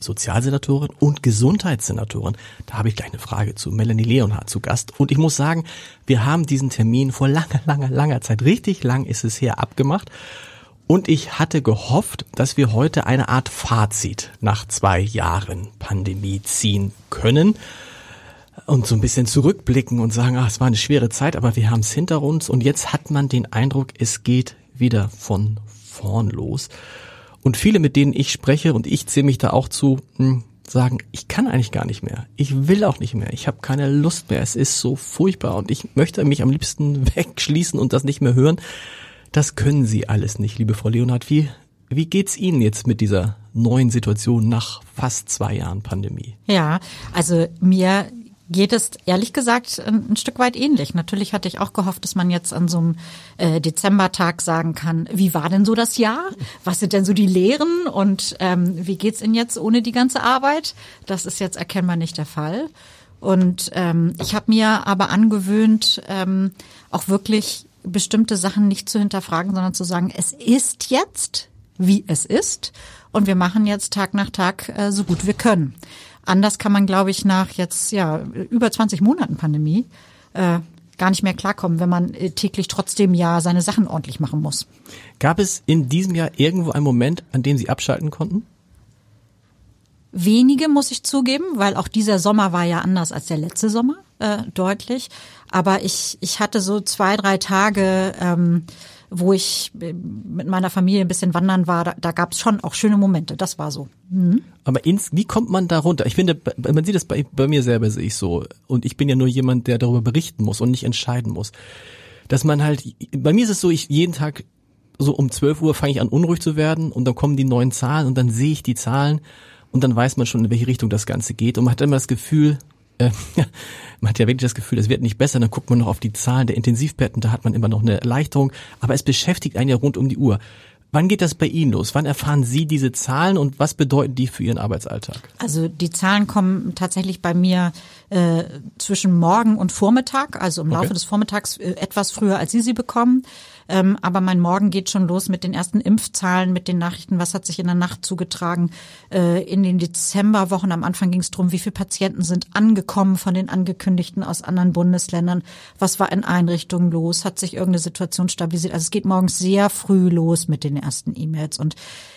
Sozialsenatorin und Gesundheitssenatorin. Da habe ich gleich eine Frage zu Melanie Leonhardt zu Gast. Und ich muss sagen, wir haben diesen Termin vor langer, langer, langer Zeit, richtig lang ist es her, abgemacht. Und ich hatte gehofft, dass wir heute eine Art Fazit nach zwei Jahren Pandemie ziehen können und so ein bisschen zurückblicken und sagen, ach, es war eine schwere Zeit, aber wir haben es hinter uns und jetzt hat man den Eindruck, es geht wieder von vorn los. Und viele, mit denen ich spreche, und ich zähle mich da auch zu, hm, sagen, ich kann eigentlich gar nicht mehr. Ich will auch nicht mehr. Ich habe keine Lust mehr. Es ist so furchtbar und ich möchte mich am liebsten wegschließen und das nicht mehr hören. Das können Sie alles nicht, liebe Frau Leonhardt. Wie, wie geht's Ihnen jetzt mit dieser neuen Situation nach fast zwei Jahren Pandemie? Ja, also mir geht es ehrlich gesagt ein, ein, Stück weit ähnlich. Natürlich hatte ich auch gehofft, dass man jetzt an so einem äh, Dezembertag sagen kann, wie war denn so das Jahr? Was sind denn so die Lehren und ähm, wie geht's Ihnen jetzt ohne die ganze Arbeit? Das ist jetzt erkennbar nicht der Fall. Und ähm, ich habe mir aber angewöhnt, ähm, auch wirklich bestimmte Sachen nicht zu hinterfragen, sondern zu sagen, es ist jetzt, wie es ist. Und wir machen jetzt Tag nach Tag äh, so gut wir können. Anders kann man, glaube ich, nach jetzt ja über 20 Monaten Pandemie äh, gar nicht mehr klarkommen, wenn man äh, täglich trotzdem ja seine Sachen ordentlich machen muss. Gab es in diesem Jahr irgendwo einen Moment, an dem Sie abschalten konnten? Wenige muss ich zugeben, weil auch dieser Sommer war ja anders als der letzte Sommer, äh, deutlich. Aber ich, ich hatte so zwei, drei Tage, ähm, wo ich äh, mit meiner Familie ein bisschen wandern war, da, da gab es schon auch schöne Momente. Das war so. Mhm. Aber ins, wie kommt man da runter? Ich finde, man sieht das bei, bei mir selber sehe ich so. Und ich bin ja nur jemand, der darüber berichten muss und nicht entscheiden muss. Dass man halt, bei mir ist es so, ich jeden Tag so um 12 Uhr fange ich an unruhig zu werden und dann kommen die neuen Zahlen und dann sehe ich die Zahlen und dann weiß man schon, in welche Richtung das Ganze geht und man hat immer das Gefühl, äh, man hat ja wirklich das Gefühl, es wird nicht besser, dann guckt man noch auf die Zahlen der Intensivbetten, da hat man immer noch eine Erleichterung, aber es beschäftigt einen ja rund um die Uhr. Wann geht das bei Ihnen los? Wann erfahren Sie diese Zahlen und was bedeuten die für Ihren Arbeitsalltag? Also die Zahlen kommen tatsächlich bei mir äh, zwischen Morgen und Vormittag, also im Laufe okay. des Vormittags äh, etwas früher, als Sie sie bekommen. Ähm, aber mein Morgen geht schon los mit den ersten Impfzahlen, mit den Nachrichten, was hat sich in der Nacht zugetragen. Äh, in den Dezemberwochen am Anfang ging es darum, wie viele Patienten sind angekommen von den Angekündigten aus anderen Bundesländern. Was war in Einrichtungen los? Hat sich irgendeine Situation stabilisiert? Also es geht morgens sehr früh los mit den ersten E-Mails und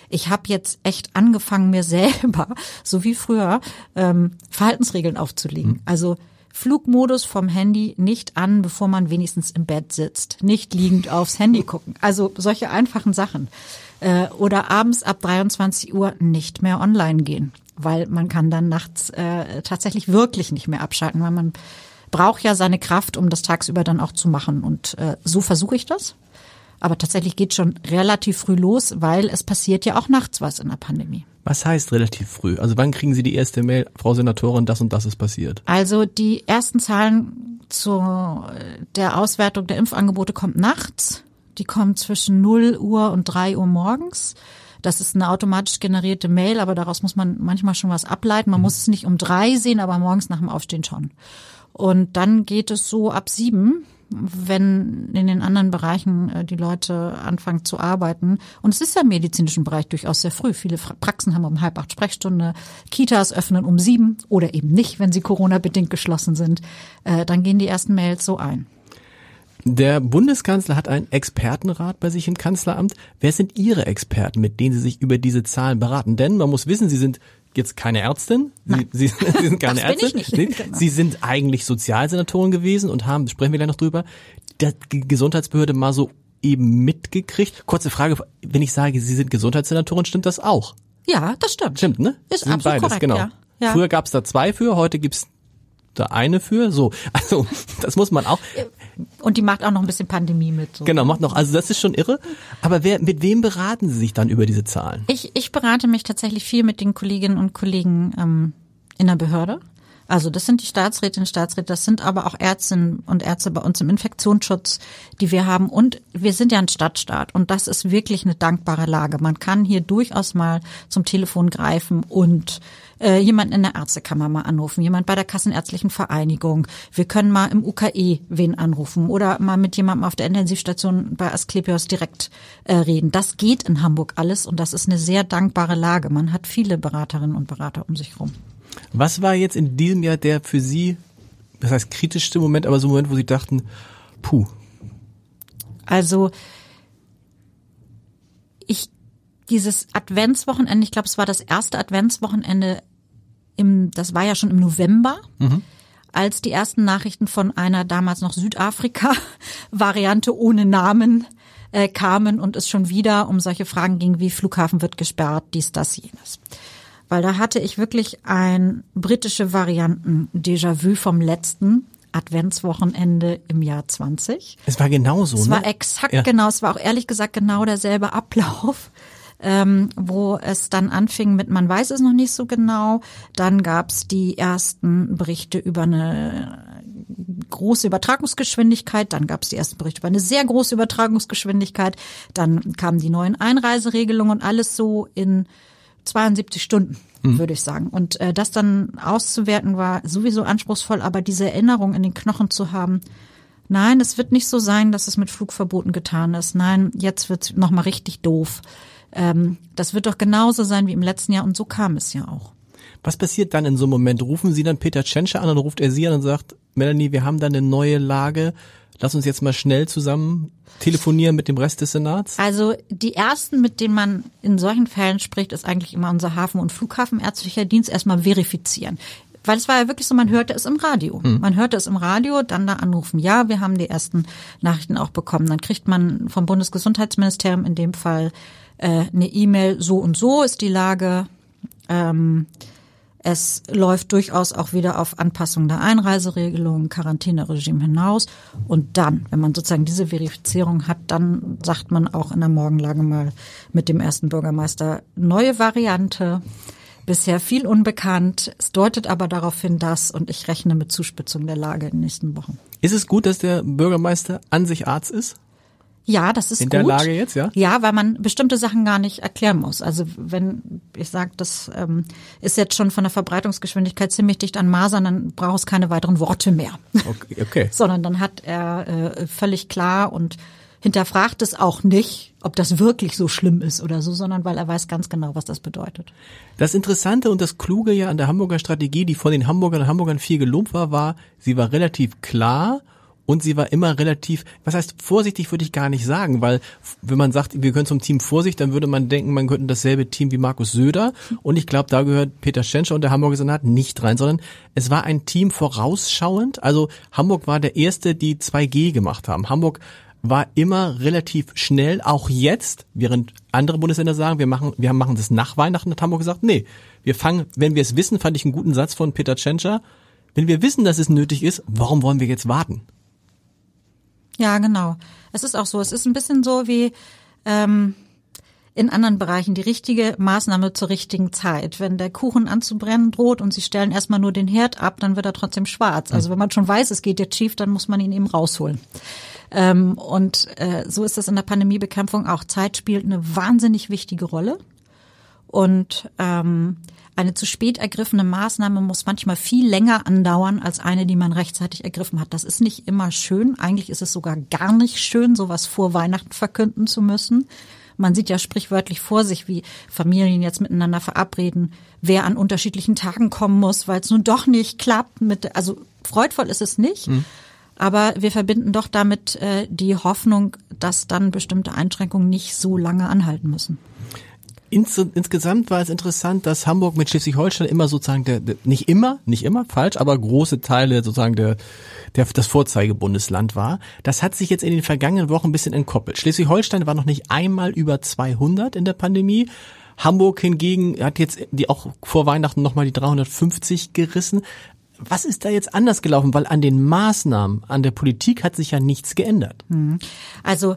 ich habe jetzt echt angefangen, mir selber, so wie früher, ähm, Verhaltensregeln aufzulegen. Mhm. Also Flugmodus vom Handy nicht an, bevor man wenigstens im Bett sitzt. Nicht liegend aufs Handy gucken. Also solche einfachen Sachen. Äh, oder abends ab 23 Uhr nicht mehr online gehen, weil man kann dann nachts äh, tatsächlich wirklich nicht mehr abschalten, weil man braucht ja seine Kraft, um das tagsüber dann auch zu machen. Und äh, so versuche ich das. Aber tatsächlich geht schon relativ früh los, weil es passiert ja auch nachts was in der Pandemie. Was heißt relativ früh? Also wann kriegen Sie die erste Mail, Frau Senatorin, das und das ist passiert? Also die ersten Zahlen zu der Auswertung der Impfangebote kommt nachts. Die kommen zwischen 0 Uhr und 3 Uhr morgens. Das ist eine automatisch generierte Mail, aber daraus muss man manchmal schon was ableiten. Man mhm. muss es nicht um drei sehen, aber morgens nach dem Aufstehen schon. Und dann geht es so ab sieben wenn in den anderen Bereichen äh, die Leute anfangen zu arbeiten. Und es ist ja im medizinischen Bereich durchaus sehr früh. Viele Praxen haben um halb acht Sprechstunde, Kitas öffnen um sieben oder eben nicht, wenn sie Corona-bedingt geschlossen sind. Äh, dann gehen die ersten Mails so ein. Der Bundeskanzler hat einen Expertenrat bei sich im Kanzleramt. Wer sind Ihre Experten, mit denen Sie sich über diese Zahlen beraten? Denn man muss wissen, Sie sind jetzt keine Ärztin. Sie, Sie, Sie sind keine Ärztin. Genau. Sie sind eigentlich Sozialsenatorin gewesen und haben, sprechen wir gleich noch drüber, die Gesundheitsbehörde mal so eben mitgekriegt? Kurze Frage, wenn ich sage, Sie sind Gesundheitssenatorin, stimmt das auch? Ja, das stimmt. Stimmt, ne? Ist Sind absolut korrekt, genau. ja. Ja. Früher gab es da zwei für, heute gibt's da eine für. So, also das muss man auch. Und die macht auch noch ein bisschen Pandemie mit. So. Genau, macht noch. Also das ist schon irre. Aber wer, mit wem beraten Sie sich dann über diese Zahlen? Ich, ich berate mich tatsächlich viel mit den Kolleginnen und Kollegen ähm, in der Behörde. Also das sind die Staatsrätinnen und Staatsräte, das sind aber auch Ärztinnen und Ärzte bei uns im Infektionsschutz, die wir haben. Und wir sind ja ein Stadtstaat und das ist wirklich eine dankbare Lage. Man kann hier durchaus mal zum Telefon greifen und äh, jemanden in der Ärztekammer mal anrufen, jemand bei der Kassenärztlichen Vereinigung. Wir können mal im UKE wen anrufen oder mal mit jemandem auf der Intensivstation bei Asklepios direkt äh, reden. Das geht in Hamburg alles und das ist eine sehr dankbare Lage. Man hat viele Beraterinnen und Berater um sich herum. Was war jetzt in diesem Jahr der für Sie, das heißt kritischste Moment, aber so ein Moment, wo Sie dachten, puh, Also ich dieses Adventswochenende, ich glaube, es war das erste Adventswochenende im, das war ja schon im November, als die ersten Nachrichten von einer damals noch Südafrika-Variante ohne Namen äh, kamen und es schon wieder um solche Fragen ging wie Flughafen wird gesperrt, dies, das, jenes. Weil da hatte ich wirklich ein britische Varianten-Déjà-vu vom letzten Adventswochenende im Jahr 20. es war genauso, Es ne? war exakt Ja. genau, es war auch ehrlich gesagt genau derselbe Ablauf, ähm, wo es dann anfing mit, man weiß es noch nicht so genau. Dann gab es die ersten Berichte über eine große Übertragungsgeschwindigkeit, dann gab es die ersten Berichte über eine sehr große Übertragungsgeschwindigkeit, dann kamen die neuen Einreiseregelungen und alles so in 72 Stunden, würde ich sagen. Und äh, das dann auszuwerten war sowieso anspruchsvoll, aber diese Erinnerung in den Knochen zu haben, nein, es wird nicht so sein, dass es mit Flugverboten getan ist. Nein, jetzt wird's noch mal richtig doof. Ähm, das wird doch genauso sein wie im letzten Jahr und so kam es ja auch. Was passiert dann in so einem Moment? Rufen Sie dann Peter Tschentscher an und ruft er Sie an und sagt, Melanie, wir haben da eine neue Lage. Lass uns jetzt mal schnell zusammen telefonieren mit dem Rest des Senats. Also die ersten, mit denen man in solchen Fällen spricht, ist eigentlich immer unser Hafen- und Flughafenärztlicher Dienst erstmal verifizieren. Weil es war ja wirklich so, man hörte es im Radio. Man hörte es im Radio, dann da anrufen. Ja, wir haben die ersten Nachrichten auch bekommen. Dann kriegt man vom Bundesgesundheitsministerium in dem Fall äh, eine E-Mail, so und so ist die Lage. Ähm, es läuft durchaus auch wieder auf Anpassung der Einreiseregelungen, Quarantäneregime hinaus. Und dann, wenn man sozusagen diese Verifizierung hat, dann sagt man auch in der Morgenlage mal mit dem ersten Bürgermeister neue Variante. Bisher viel unbekannt. Es deutet aber darauf hin, dass, und ich rechne mit Zuspitzung der Lage in den nächsten Wochen. Ist es gut, dass der Bürgermeister an sich Arzt ist? Ja, das ist In gut. der Lage jetzt, ja? Ja, weil man bestimmte Sachen gar nicht erklären muss. Also wenn ich sage, das ähm, ist jetzt schon von der Verbreitungsgeschwindigkeit ziemlich dicht an Masern, dann braucht es keine weiteren Worte mehr. Okay. okay. Sondern dann hat er äh, völlig klar und hinterfragt es auch nicht, ob das wirklich so schlimm ist oder so, sondern weil er weiß ganz genau, was das bedeutet. Das Interessante und das Kluge ja an der Hamburger Strategie, die von den Hamburgern und Hamburgern viel gelobt war, war, sie war relativ klar und sie war immer relativ, was heißt vorsichtig würde ich gar nicht sagen, weil wenn man sagt, wir gehören zum Team Vorsicht, dann würde man denken, man könnte dasselbe Team wie Markus Söder und ich glaube, da gehört Peter Schenscher und der Hamburger Senat nicht rein, sondern es war ein Team vorausschauend, also Hamburg war der erste, die 2G gemacht haben. Hamburg war immer relativ schnell, auch jetzt, während andere Bundesländer sagen, wir machen, wir machen das nach Weihnachten, hat Hamburg gesagt, nee, wir fangen, wenn wir es wissen, fand ich einen guten Satz von Peter Tschentscher, wenn wir wissen, dass es nötig ist, warum wollen wir jetzt warten? Ja, genau. Es ist auch so. Es ist ein bisschen so wie ähm, in anderen Bereichen die richtige Maßnahme zur richtigen Zeit. Wenn der Kuchen anzubrennen droht und sie stellen erstmal nur den Herd ab, dann wird er trotzdem schwarz. Also wenn man schon weiß, es geht jetzt schief, dann muss man ihn eben rausholen. Ähm, und äh, so ist das in der Pandemiebekämpfung auch. Zeit spielt eine wahnsinnig wichtige Rolle. Und ähm, eine zu spät ergriffene Maßnahme muss manchmal viel länger andauern als eine, die man rechtzeitig ergriffen hat. Das ist nicht immer schön. Eigentlich ist es sogar gar nicht schön, sowas vor Weihnachten verkünden zu müssen. Man sieht ja sprichwörtlich vor sich, wie Familien jetzt miteinander verabreden, wer an unterschiedlichen Tagen kommen muss, weil es nun doch nicht klappt. Mit, also freudvoll ist es nicht. Aber wir verbinden doch damit äh, die Hoffnung, dass dann bestimmte Einschränkungen nicht so lange anhalten müssen. Ins, insgesamt war es interessant, dass Hamburg mit Schleswig-Holstein immer sozusagen der, der, nicht immer, nicht immer falsch, aber große Teile sozusagen der, der das Vorzeigebundesland war. Das hat sich jetzt in den vergangenen Wochen ein bisschen entkoppelt. Schleswig-Holstein war noch nicht einmal über 200 in der Pandemie. Hamburg hingegen hat jetzt die auch vor Weihnachten nochmal die 350 gerissen. Was ist da jetzt anders gelaufen? Weil an den Maßnahmen, an der Politik hat sich ja nichts geändert. Hm. Also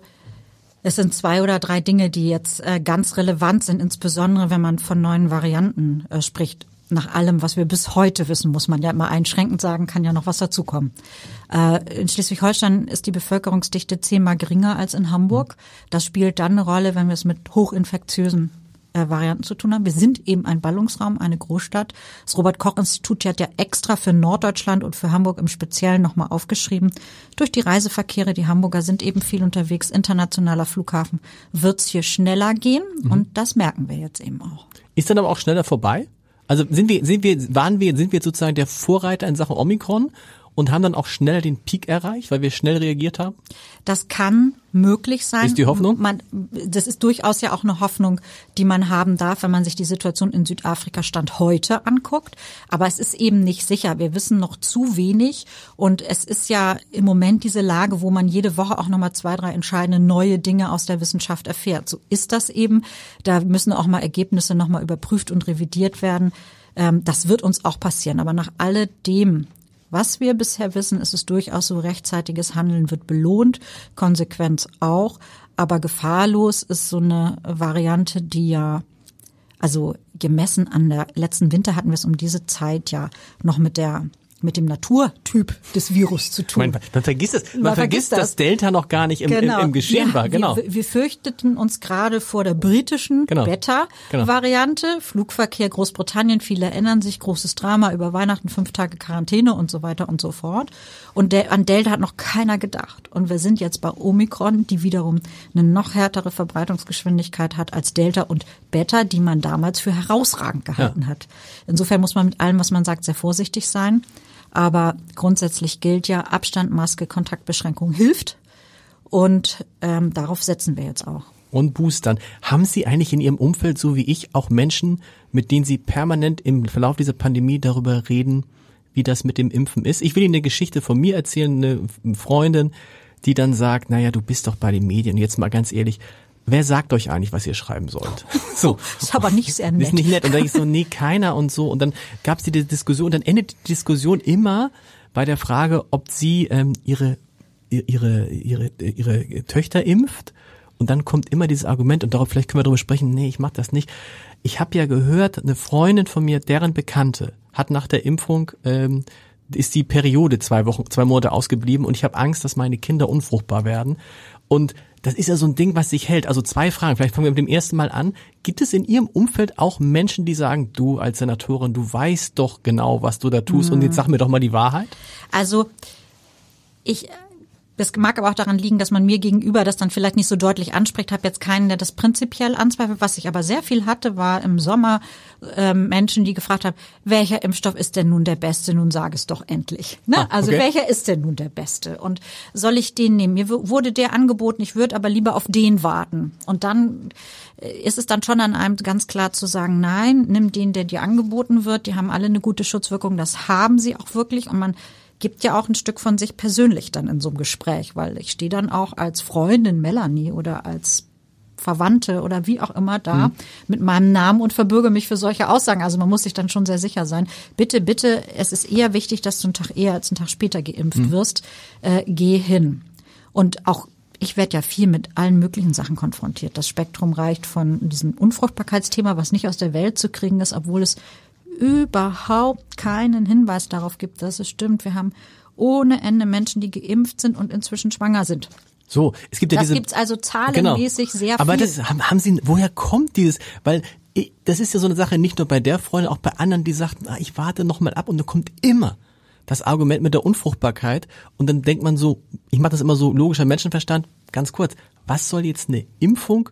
es sind zwei oder drei Dinge, die jetzt äh, ganz relevant sind, insbesondere wenn man von neuen Varianten äh, spricht. Nach allem, was wir bis heute wissen, muss man ja immer einschränkend sagen, kann ja noch was dazukommen. Äh, in Schleswig-Holstein ist die Bevölkerungsdichte zehnmal geringer als in Hamburg. Das spielt dann eine Rolle, wenn wir es mit hochinfektiösen äh, Varianten zu tun haben. Wir sind eben ein Ballungsraum, eine Großstadt. Das Robert-Koch-Institut hat ja extra für Norddeutschland und für Hamburg im Speziellen nochmal aufgeschrieben. Durch die Reiseverkehre, die Hamburger sind eben viel unterwegs, internationaler Flughafen, wird's hier schneller gehen mhm. und das merken wir jetzt eben auch. Ist dann aber auch schneller vorbei? Also sind wir, sind wir, waren wir, sind wir sozusagen der Vorreiter in Sachen Omikron und haben dann auch schneller den Peak erreicht, weil wir schnell reagiert haben? Das kann möglich sein. Ist die Hoffnung? Man, das ist durchaus ja auch eine Hoffnung, die man haben darf, wenn man sich die Situation in Südafrika Stand heute anguckt. Aber es ist eben nicht sicher. Wir wissen noch zu wenig. Und es ist ja im Moment diese Lage, wo man jede Woche auch nochmal zwei, drei entscheidende neue Dinge aus der Wissenschaft erfährt. So ist das eben. Da müssen auch mal Ergebnisse nochmal überprüft und revidiert werden. Ähm, das wird uns auch passieren. Aber nach alledem, was wir bisher wissen, ist es durchaus so, rechtzeitiges Handeln wird belohnt, Konsequenz auch, aber gefahrlos ist so eine Variante, die ja, also gemessen an der letzten Winter hatten wir es um diese Zeit ja noch mit der mit dem Naturtyp des Virus zu tun. Man, man vergisst es. Man, man vergisst, vergisst das. dass Delta noch gar nicht im, genau. im, im Geschehen ja, war. Genau. Wir, wir, fürchteten uns gerade vor der britischen genau. Beta-Variante. Genau. Flugverkehr Großbritannien, viele erinnern sich, großes Drama über Weihnachten, fünf Tage Quarantäne und so weiter und so fort. Und der, an Delta hat noch keiner gedacht. Und wir sind jetzt bei Omikron, die wiederum eine noch härtere Verbreitungsgeschwindigkeit hat als Delta und Beta, die man damals für herausragend gehalten ja. hat. Insofern muss man mit allem, was man sagt, sehr vorsichtig sein. Aber grundsätzlich gilt ja, Abstand, Maske, Kontaktbeschränkung hilft. Und ähm, darauf setzen wir jetzt auch. Und Boostern. Haben Sie eigentlich in Ihrem Umfeld, so wie ich, auch Menschen, mit denen Sie permanent im Verlauf dieser Pandemie darüber reden, wie das mit dem Impfen ist? Ich will Ihnen eine Geschichte von mir erzählen, eine Freundin, die dann sagt, naja, du bist doch bei den Medien. Jetzt mal ganz ehrlich, wer sagt euch eigentlich, was ihr schreiben sollt? So. Das ist aber nicht sehr nett. Ist nicht nett. Und dann ich so, nee, keiner und so. Und dann gab es die Diskussion, und dann endet die Diskussion immer bei der Frage, ob sie ähm, ihre, ihre, ihre, ihre Töchter impft. Und dann kommt immer dieses Argument, und darauf vielleicht können wir darüber sprechen, nee, ich mach das nicht. Ich habe ja gehört, eine Freundin von mir, deren Bekannte, hat nach der Impfung ähm, ist die Periode zwei Wochen, zwei Monate ausgeblieben und ich habe Angst, dass meine Kinder unfruchtbar werden. Und das ist ja so ein Ding, was sich hält. Also zwei Fragen. Vielleicht fangen wir mit dem ersten Mal an. Gibt es in Ihrem Umfeld auch Menschen, die sagen, du als Senatorin, du weißt doch genau, was du da tust mhm. und jetzt sag mir doch mal die Wahrheit? Also ich das mag aber auch daran liegen, dass man mir gegenüber das dann vielleicht nicht so deutlich anspricht. Habe jetzt keinen, der das prinzipiell anzweifelt. Was ich aber sehr viel hatte, war im Sommer äh, Menschen, die gefragt haben, welcher Impfstoff ist denn nun der beste? Nun sag es doch endlich. Ne? Ah, also okay. welcher ist denn nun der beste? Und soll ich den nehmen? Mir wurde der angeboten, ich würde aber lieber auf den warten. Und dann äh, ist es dann schon an einem ganz klar zu sagen, nein, nimm den, der dir angeboten wird. Die haben alle eine gute Schutzwirkung. Das haben sie auch wirklich. Und man gibt ja auch ein Stück von sich persönlich dann in so einem Gespräch, weil ich stehe dann auch als Freundin Melanie oder als Verwandte oder wie auch immer da mhm. mit meinem Namen und verbürge mich für solche Aussagen. Also man muss sich dann schon sehr sicher sein. Bitte, bitte, es ist eher wichtig, dass du einen Tag eher als einen Tag später geimpft mhm. wirst. Äh, geh hin. Und auch ich werde ja viel mit allen möglichen Sachen konfrontiert. Das Spektrum reicht von diesem Unfruchtbarkeitsthema, was nicht aus der Welt zu kriegen ist, obwohl es überhaupt keinen Hinweis darauf gibt, dass es stimmt. Wir haben ohne Ende Menschen, die geimpft sind und inzwischen schwanger sind. So, es gibt ja das diese. Das gibt's also zahlenmäßig genau. sehr viel. Aber das haben, haben Sie, woher kommt dieses? Weil das ist ja so eine Sache, nicht nur bei der Freundin, auch bei anderen, die sagten, ah, ich warte noch mal ab und dann kommt immer das Argument mit der Unfruchtbarkeit und dann denkt man so, ich mache das immer so logischer Menschenverstand, ganz kurz, was soll jetzt eine Impfung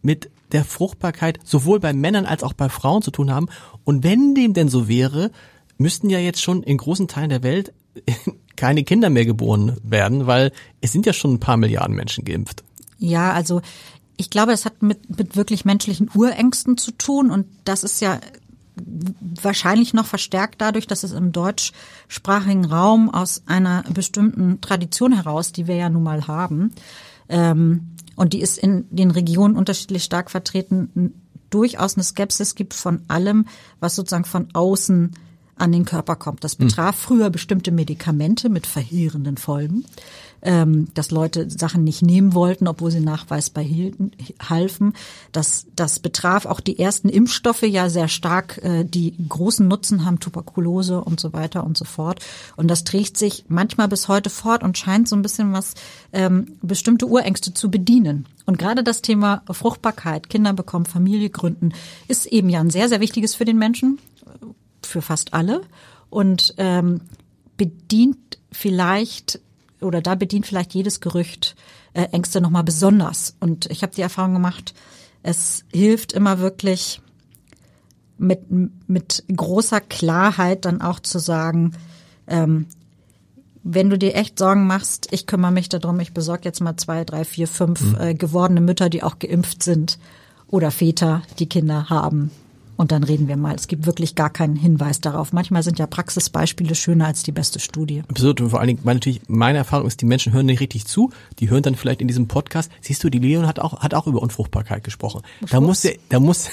mit der Fruchtbarkeit sowohl bei Männern als auch bei Frauen zu tun haben. Und wenn dem denn so wäre, müssten ja jetzt schon in großen Teilen der Welt keine Kinder mehr geboren werden, weil es sind ja schon ein paar Milliarden Menschen geimpft. Ja, also ich glaube, es hat mit, mit wirklich menschlichen Urängsten zu tun und das ist ja wahrscheinlich noch verstärkt dadurch, dass es im deutschsprachigen Raum aus einer bestimmten Tradition heraus, die wir ja nun mal haben, ähm, und die ist in den Regionen unterschiedlich stark vertreten, durchaus eine Skepsis gibt von allem, was sozusagen von außen an den Körper kommt. Das betraf früher bestimmte Medikamente mit verheerenden Folgen ähm, dass Leute Sachen nicht nehmen wollten, obwohl sie nachweisbar hielten, halfen. Das, das betraf auch die ersten Impfstoffe ja sehr stark, äh, die großen Nutzen haben, Tuberkulose und so weiter und so fort. Und das trägt sich manchmal bis heute fort und scheint so ein bisschen was ähm, bestimmte Urängste zu bedienen. Und gerade das Thema Fruchtbarkeit, Kinder bekommen, Familie gründen, ist eben ja ein sehr, sehr wichtiges für den Menschen, für fast alle. Und ähm, bedient vielleicht oder da bedient vielleicht jedes Gerücht äh, Ängste nochmal besonders. Und ich habe die Erfahrung gemacht, es hilft immer wirklich mit, mit großer Klarheit dann auch zu sagen, ähm, wenn du dir echt Sorgen machst, ich kümmere mich darum, ich besorge jetzt mal zwei, drei, vier, fünf mhm. äh, gewordene Mütter, die auch geimpft sind oder Väter, die Kinder haben und dann reden wir mal. Es gibt wirklich gar keinen Hinweis darauf. Manchmal sind ja Praxisbeispiele schöner als die beste Studie. Absolut. Und vor allen Dingen, meine, natürlich, meine Erfahrung ist, die Menschen hören nicht richtig zu. Die hören dann vielleicht in diesem Podcast. Siehst du, die Leon hat auch, hat auch über Unfruchtbarkeit gesprochen. Da muss ja, da muss,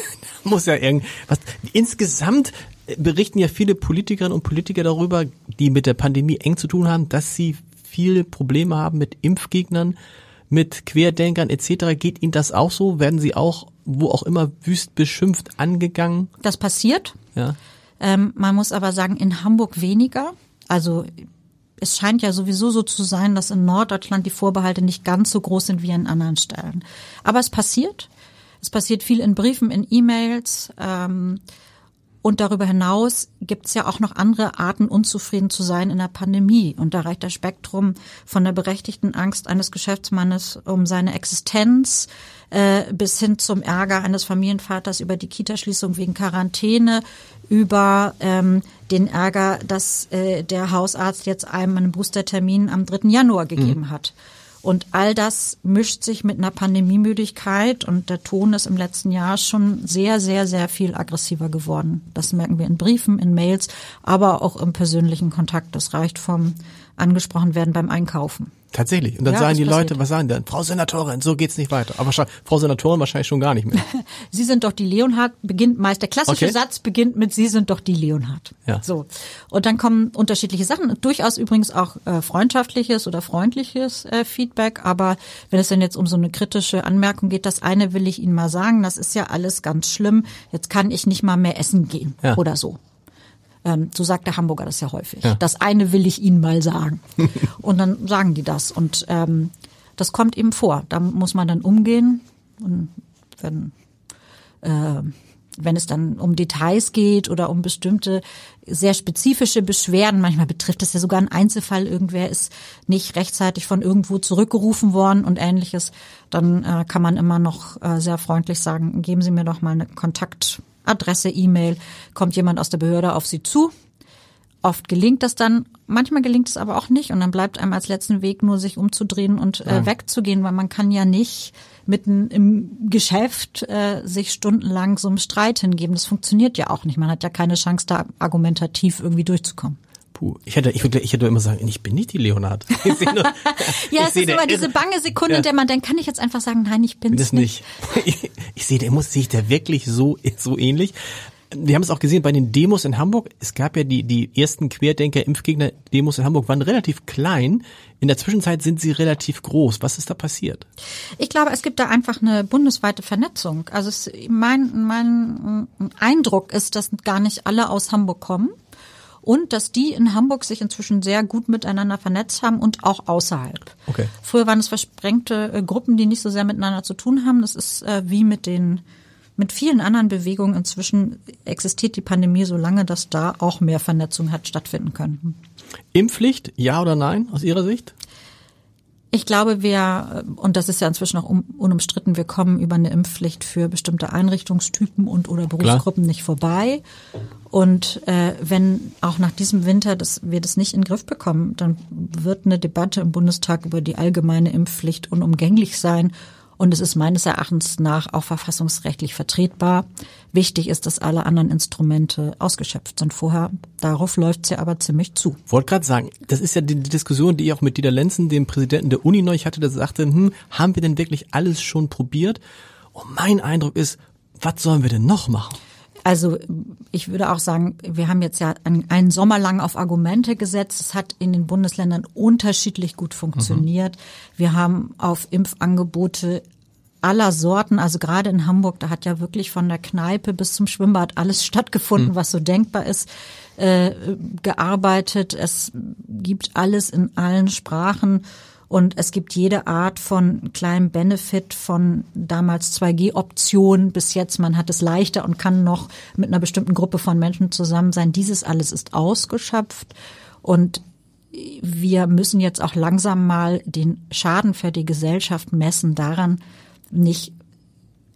da muss ja irgendwas, insgesamt berichten ja viele Politikerinnen und Politiker darüber, die mit der Pandemie eng zu tun haben, dass sie viele Probleme haben mit Impfgegnern, mit Querdenkern etc. Geht Ihnen das auch so? Werden Sie auch wo auch immer wüst beschimpft angegangen? Das passiert. Ja. Ähm, man muss aber sagen, in Hamburg weniger. Also es scheint ja sowieso so zu sein, dass in Norddeutschland die Vorbehalte nicht ganz so groß sind wie an anderen Stellen. Aber es passiert. Es passiert viel in Briefen, in E-Mails. Ähm, und darüber hinaus gibt's ja auch noch andere Arten, unzufrieden zu sein in der Pandemie. Und da reicht das Spektrum von der berechtigten Angst eines Geschäftsmannes um seine Existenz äh, bis hin zum Ärger eines Familienvaters über die Kitaschließung wegen Quarantäne, über ähm, den Ärger, dass äh, der Hausarzt jetzt einem einen Boostertermin am 3. Januar gegeben mhm. hat. Und all das mischt sich mit einer Pandemiemüdigkeit und der Ton ist im letzten Jahr schon sehr, sehr, sehr viel aggressiver geworden. Das merken wir in Briefen, in Mails, aber auch im persönlichen Kontakt. Das reicht vom angesprochen werden beim Einkaufen. Tatsächlich. Und dann ja, sagen die passiert. Leute, was sagen denn? Frau Senatorin, so geht's nicht weiter. Aber Frau Senatorin wahrscheinlich schon gar nicht mehr. Sie sind doch die Leonhard, beginnt meist, der klassische okay. Satz beginnt mit Sie sind doch die Leonhard. Ja. So. Und dann kommen unterschiedliche Sachen. Durchaus übrigens auch äh, freundschaftliches oder freundliches äh, Feedback. Aber wenn es denn jetzt um so eine kritische Anmerkung geht, das eine will ich Ihnen mal sagen, das ist ja alles ganz schlimm. Jetzt kann ich nicht mal mehr essen gehen ja. oder so. Ähm, so sagt der Hamburger das ja häufig. Ja. Das eine will ich Ihnen mal sagen. und dann sagen die das. Und ähm, das kommt eben vor. Da muss man dann umgehen. Und wenn, äh, wenn es dann um Details geht oder um bestimmte sehr spezifische Beschwerden, manchmal betrifft es ja sogar einen Einzelfall, irgendwer ist nicht rechtzeitig von irgendwo zurückgerufen worden und ähnliches, dann äh, kann man immer noch äh, sehr freundlich sagen, geben Sie mir doch mal eine Kontakt Adresse, E-Mail, kommt jemand aus der Behörde auf Sie zu. Oft gelingt das dann, manchmal gelingt es aber auch nicht und dann bleibt einem als letzten Weg nur sich umzudrehen und äh, wegzugehen, weil man kann ja nicht mitten im Geschäft äh, sich stundenlang so einem Streit hingeben. Das funktioniert ja auch nicht. Man hat ja keine Chance, da argumentativ irgendwie durchzukommen. Puh, ich hätte, ich, ich hätte immer sagen, ich bin nicht die Leonard. Ich nur, ja, es ist immer diese bange Sekunde, ja. in der man denkt, kann ich jetzt einfach sagen, nein, ich bin's bin nicht. nicht. ich, ich sehe, der muss sich der wirklich so so ähnlich. Wir haben es auch gesehen bei den Demos in Hamburg. Es gab ja die die ersten Querdenker Impfgegner Demos in Hamburg waren relativ klein. In der Zwischenzeit sind sie relativ groß. Was ist da passiert? Ich glaube, es gibt da einfach eine bundesweite Vernetzung. Also es, mein mein Eindruck ist, dass gar nicht alle aus Hamburg kommen und dass die in Hamburg sich inzwischen sehr gut miteinander vernetzt haben und auch außerhalb. Okay. Früher waren es versprengte äh, Gruppen, die nicht so sehr miteinander zu tun haben. Das ist äh, wie mit den mit vielen anderen Bewegungen inzwischen existiert die Pandemie so lange, dass da auch mehr Vernetzung hat stattfinden können. Impfpflicht, ja oder nein aus Ihrer Sicht? Ich glaube, wir, und das ist ja inzwischen auch unumstritten, wir kommen über eine Impfpflicht für bestimmte Einrichtungstypen und oder Berufsgruppen Klar. nicht vorbei. Und äh, wenn auch nach diesem Winter das, wir das nicht in den Griff bekommen, dann wird eine Debatte im Bundestag über die allgemeine Impfpflicht unumgänglich sein. Und es ist meines Erachtens nach auch verfassungsrechtlich vertretbar. Wichtig ist, dass alle anderen Instrumente ausgeschöpft sind vorher. Darauf läuft es ja aber ziemlich zu. Wollte gerade sagen, das ist ja die, Diskussion, die ich auch mit Dieter Lenzen, dem Präsidenten der Uni neulich hatte, der sagte, hm, haben wir denn wirklich alles schon probiert? Und mein Eindruck ist, was sollen wir denn noch machen? Also ich würde auch sagen, wir haben jetzt ja einen Sommer lang auf Argumente gesetzt. Es hat in den Bundesländern unterschiedlich gut funktioniert. Mhm. Wir haben auf Impfangebote aller Sorten, also gerade in Hamburg, da hat ja wirklich von der Kneipe bis zum Schwimmbad alles stattgefunden, mhm. was so denkbar ist, äh, gearbeitet. Es gibt alles in allen Sprachen und es gibt jede Art von kleinem Benefit von damals 2G-Optionen bis jetzt. Man hat es leichter und kann noch mit einer bestimmten Gruppe von Menschen zusammen sein. Dieses alles ist ausgeschöpft und wir müssen jetzt auch langsam mal den Schaden für die Gesellschaft messen daran, nicht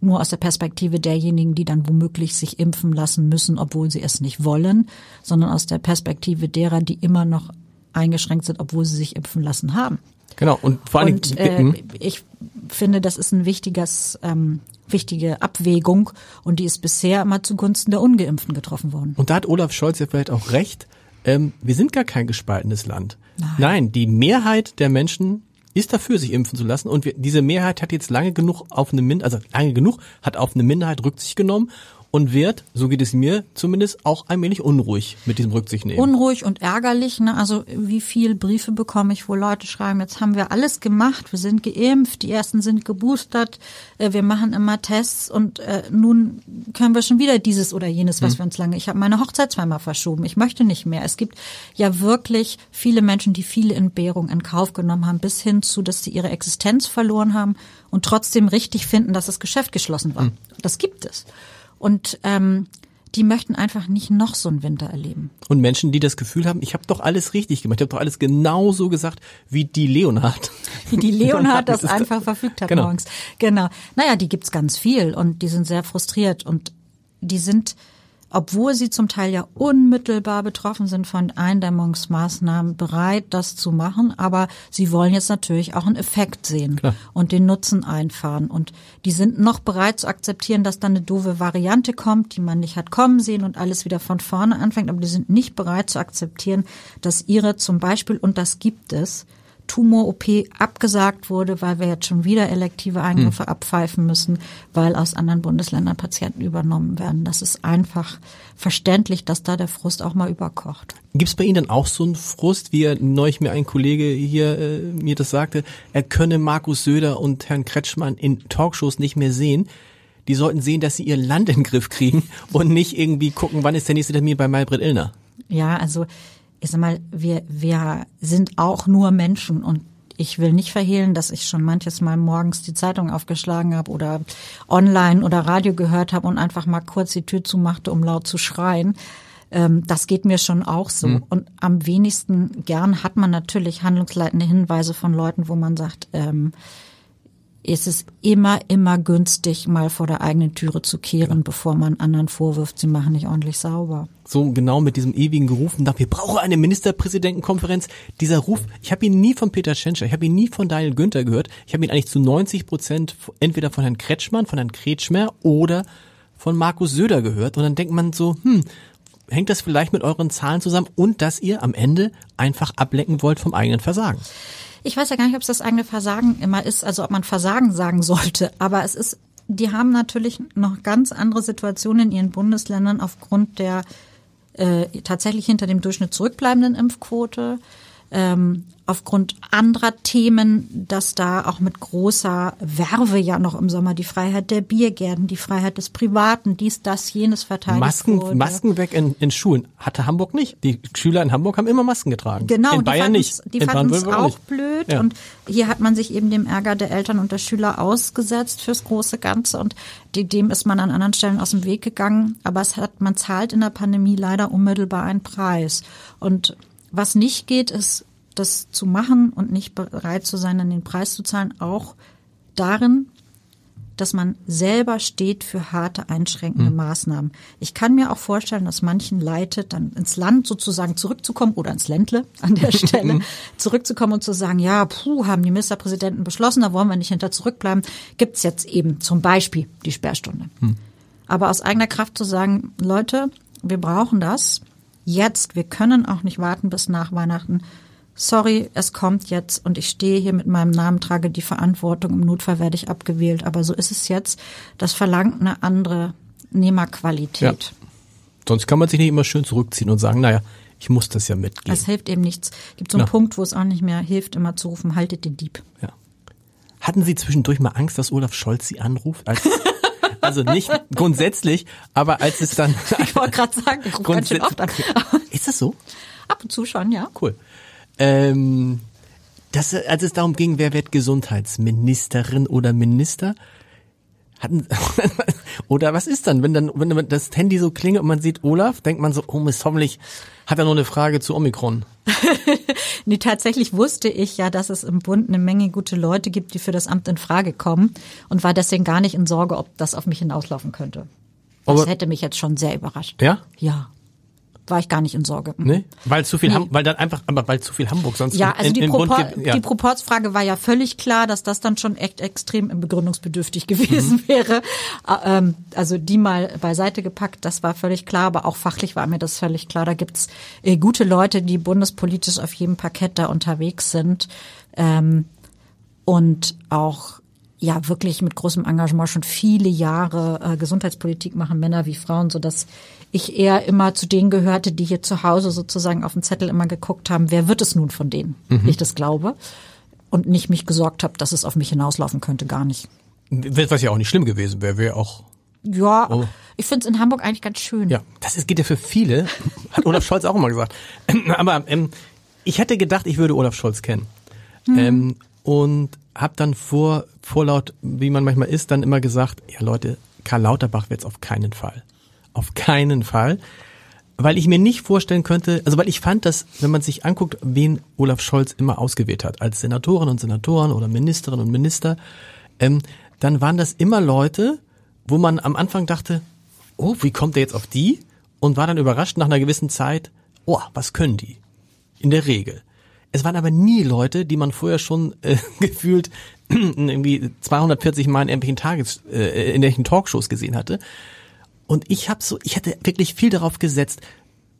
nur aus der Perspektive derjenigen, die dann womöglich sich impfen lassen müssen, obwohl sie es nicht wollen, sondern aus der Perspektive derer, die immer noch eingeschränkt sind, obwohl sie sich impfen lassen haben. Genau, und vor allem. Und, äh, ich finde, das ist ein wichtiges, ähm, wichtige Abwägung und die ist bisher immer zugunsten der Ungeimpften getroffen worden. Und da hat Olaf Scholz ja vielleicht auch recht. Ähm, wir sind gar kein gespaltenes Land. Nein. Nein, die Mehrheit der Menschen ist dafür, sich impfen zu lassen. Und wir, diese Mehrheit hat jetzt lange genug auf eine Minderheit, also lange genug, hat auf eine Minderheit Rücksicht genommen und wird, so geht es mir zumindest, auch allmählich unruhig mit diesem Rücksicht nehmen. Unruhig und ärgerlich. Ne? Also wie viel Briefe bekomme ich, wo Leute schreiben, jetzt haben wir alles gemacht, wir sind geimpft, die ersten sind geboostert, äh, wir machen immer Tests und äh, nun können wir schon wieder dieses oder jenes, was hm. wir uns lange. Ich habe meine Hochzeit zweimal verschoben, ich möchte nicht mehr. Es gibt ja wirklich viele Menschen, die viele Entbehrungen in Kauf genommen haben, bis hin zu, dass sie ihre Existenz verloren haben und trotzdem richtig finden, dass das Geschäft geschlossen war. Hm. Das gibt es. Und ähm, die möchten einfach nicht noch so einen Winter erleben. Und Menschen, die das Gefühl haben, ich habe doch alles richtig gemacht, ich habe doch alles genauso gesagt, wie die Leonhard. Wie die Leonhard das einfach verfügt hat genau. morgens. Genau. Naja, die gibt's ganz viel und die sind sehr frustriert und die sind obwohl sie zum Teil ja unmittelbar betroffen sind von Eindämmungsmaßnahmen, bereit, das zu machen. Aber sie wollen jetzt natürlich auch einen Effekt sehen Klar. und den Nutzen einfahren. Und die sind noch bereit zu akzeptieren, dass da eine doofe Variante kommt, die man nicht hat kommen sehen und alles wieder von vorne anfängt. Aber die sind nicht bereit zu akzeptieren, dass ihre zum Beispiel, und das gibt es, Tumor-OP abgesagt wurde, weil wir jetzt schon wieder elektive Eingriffe hm. abpfeifen müssen, weil aus anderen Bundesländern Patienten übernommen werden. Das ist einfach verständlich, dass da der Frust auch mal überkocht. Gibt es bei Ihnen dann auch so einen Frust, wie neulich mir ein Kollege hier äh, mir das sagte, er könne Markus Söder und Herrn Kretschmann in Talkshows nicht mehr sehen? Die sollten sehen, dass sie ihr Land in den Griff kriegen und nicht irgendwie gucken, wann ist der nächste Termin bei Maybrit Illner. Ja, also ich sag mal, wir, wir sind auch nur Menschen und ich will nicht verhehlen, dass ich schon manches Mal morgens die Zeitung aufgeschlagen habe oder online oder Radio gehört habe und einfach mal kurz die Tür zumachte, um laut zu schreien. Ähm, das geht mir schon auch so. Mhm. Und am wenigsten gern hat man natürlich handlungsleitende Hinweise von Leuten, wo man sagt, ähm, ist es immer, immer günstig, mal vor der eigenen Türe zu kehren, ja. bevor man anderen vorwirft, sie machen nicht ordentlich sauber. So genau mit diesem ewigen Geruf nach, wir brauchen eine Ministerpräsidentenkonferenz. Dieser Ruf, ich habe ihn nie von Peter Tschentscher, ich habe ihn nie von Daniel Günther gehört. Ich habe ihn eigentlich zu 90 Prozent entweder von Herrn Kretschmann, von Herrn Kretschmer oder von Markus Söder gehört. Und dann denkt man so, hm, hängt das vielleicht mit euren Zahlen zusammen und dass ihr am Ende einfach ablenken wollt vom eigenen Versagen? ich weiß ja gar nicht, ob es das eigene Versagen immer ist, also ob man Versagen sagen sollte, aber es ist, die haben natürlich noch ganz andere Situationen in ihren Bundesländern aufgrund der äh, tatsächlich hinter dem Durchschnitt zurückbleibenden Impfquote, ähm, aufgrund anderer Themen, dass da auch mit großer Werbe ja noch im Sommer die Freiheit der Biergärten, die Freiheit des Privaten, dies, das, jenes verteidigt Masken, wurde. Masken weg in, in Schulen. Hatte Hamburg nicht. Die Schüler in Hamburg haben immer Masken getragen. Genau, in Bayern nicht. Die fanden es auch nicht. blöd. Ja. Und hier hat man sich eben dem Ärger der Eltern und der Schüler ausgesetzt fürs große Ganze. Und dem ist man an anderen Stellen aus dem Weg gegangen. Aber es hat, man zahlt in der Pandemie leider unmittelbar einen Preis. Und was nicht geht, ist das zu machen und nicht bereit zu sein, dann den Preis zu zahlen, auch darin, dass man selber steht für harte einschränkende mhm. Maßnahmen. Ich kann mir auch vorstellen, dass manchen leitet, dann ins Land sozusagen zurückzukommen oder ins Ländle an der Stelle zurückzukommen und zu sagen, ja, puh, haben die Ministerpräsidenten beschlossen, da wollen wir nicht hinter zurückbleiben, gibt's jetzt eben zum Beispiel die Sperrstunde. Mhm. Aber aus eigener Kraft zu sagen, Leute, wir brauchen das jetzt, wir können auch nicht warten bis nach Weihnachten sorry, es kommt jetzt und ich stehe hier mit meinem Namen, trage die Verantwortung, im Notfall werde ich abgewählt. Aber so ist es jetzt. Das verlangt eine andere Nehmerqualität. Ja. Sonst kann man sich nicht immer schön zurückziehen und sagen, naja, ich muss das ja mitgehen. Es hilft eben nichts. Gibt so einen ja. Punkt, wo es auch nicht mehr hilft, immer zu rufen, haltet den Dieb. Ja. Hatten Sie zwischendurch mal Angst, dass Olaf Scholz Sie anruft? Als, also nicht grundsätzlich, aber als es dann. ich wollte gerade sagen, ich rufe ganz schön oft an. Ist das so? Ab und zu schon, ja. Cool. Ähm, das, als es darum ging, wer wird Gesundheitsministerin oder Minister, hatten, oder was ist dann, wenn dann, wenn das Handy so klingelt und man sieht Olaf, denkt man so, oh Mist, hoffentlich hat er noch eine Frage zu Omikron. nee, tatsächlich wusste ich ja, dass es im Bund eine Menge gute Leute gibt, die für das Amt in Frage kommen und war deswegen gar nicht in Sorge, ob das auf mich hinauslaufen könnte. Das Aber, hätte mich jetzt schon sehr überrascht. Ja? Ja war ich gar nicht in Sorge. Nee? Weil zu viel, nee. Ham weil dann einfach, aber weil zu viel Hamburg sonst. Ja, also in, die, in Propor ja. die Proportsfrage war ja völlig klar, dass das dann schon echt extrem begründungsbedürftig gewesen mhm. wäre. Äh, ähm, also die mal beiseite gepackt, das war völlig klar, aber auch fachlich war mir das völlig klar. Da gibt's äh, gute Leute, die bundespolitisch auf jedem Parkett da unterwegs sind. Ähm, und auch ja wirklich mit großem Engagement schon viele Jahre äh, Gesundheitspolitik machen, Männer wie Frauen, so dass ich eher immer zu denen gehörte, die hier zu Hause sozusagen auf dem Zettel immer geguckt haben, wer wird es nun von denen, mhm. ich das glaube, und nicht mich gesorgt habe, dass es auf mich hinauslaufen könnte, gar nicht. Was ja auch nicht schlimm gewesen wäre, wäre auch ja, oh. ich finde es in Hamburg eigentlich ganz schön. Ja, das ist, geht ja für viele, hat Olaf Scholz auch immer gesagt. Aber ähm, ich hätte gedacht, ich würde Olaf Scholz kennen. Mhm. Ähm, und habe dann vor vorlaut, wie man manchmal ist, dann immer gesagt, ja Leute, Karl Lauterbach wird's auf keinen Fall. Auf keinen Fall. Weil ich mir nicht vorstellen könnte, also weil ich fand, dass, wenn man sich anguckt, wen Olaf Scholz immer ausgewählt hat, als Senatoren und Senatoren oder Ministerinnen und Minister, ähm, dann waren das immer Leute, wo man am Anfang dachte, oh, wie kommt der jetzt auf die? Und war dann überrascht nach einer gewissen Zeit, oh, was können die? In der Regel. Es waren aber nie Leute, die man vorher schon äh, gefühlt irgendwie 240 Mal in irgendwelchen Tages, äh, in irgendwelchen Talkshows gesehen hatte. Und ich habe so, ich hatte wirklich viel darauf gesetzt.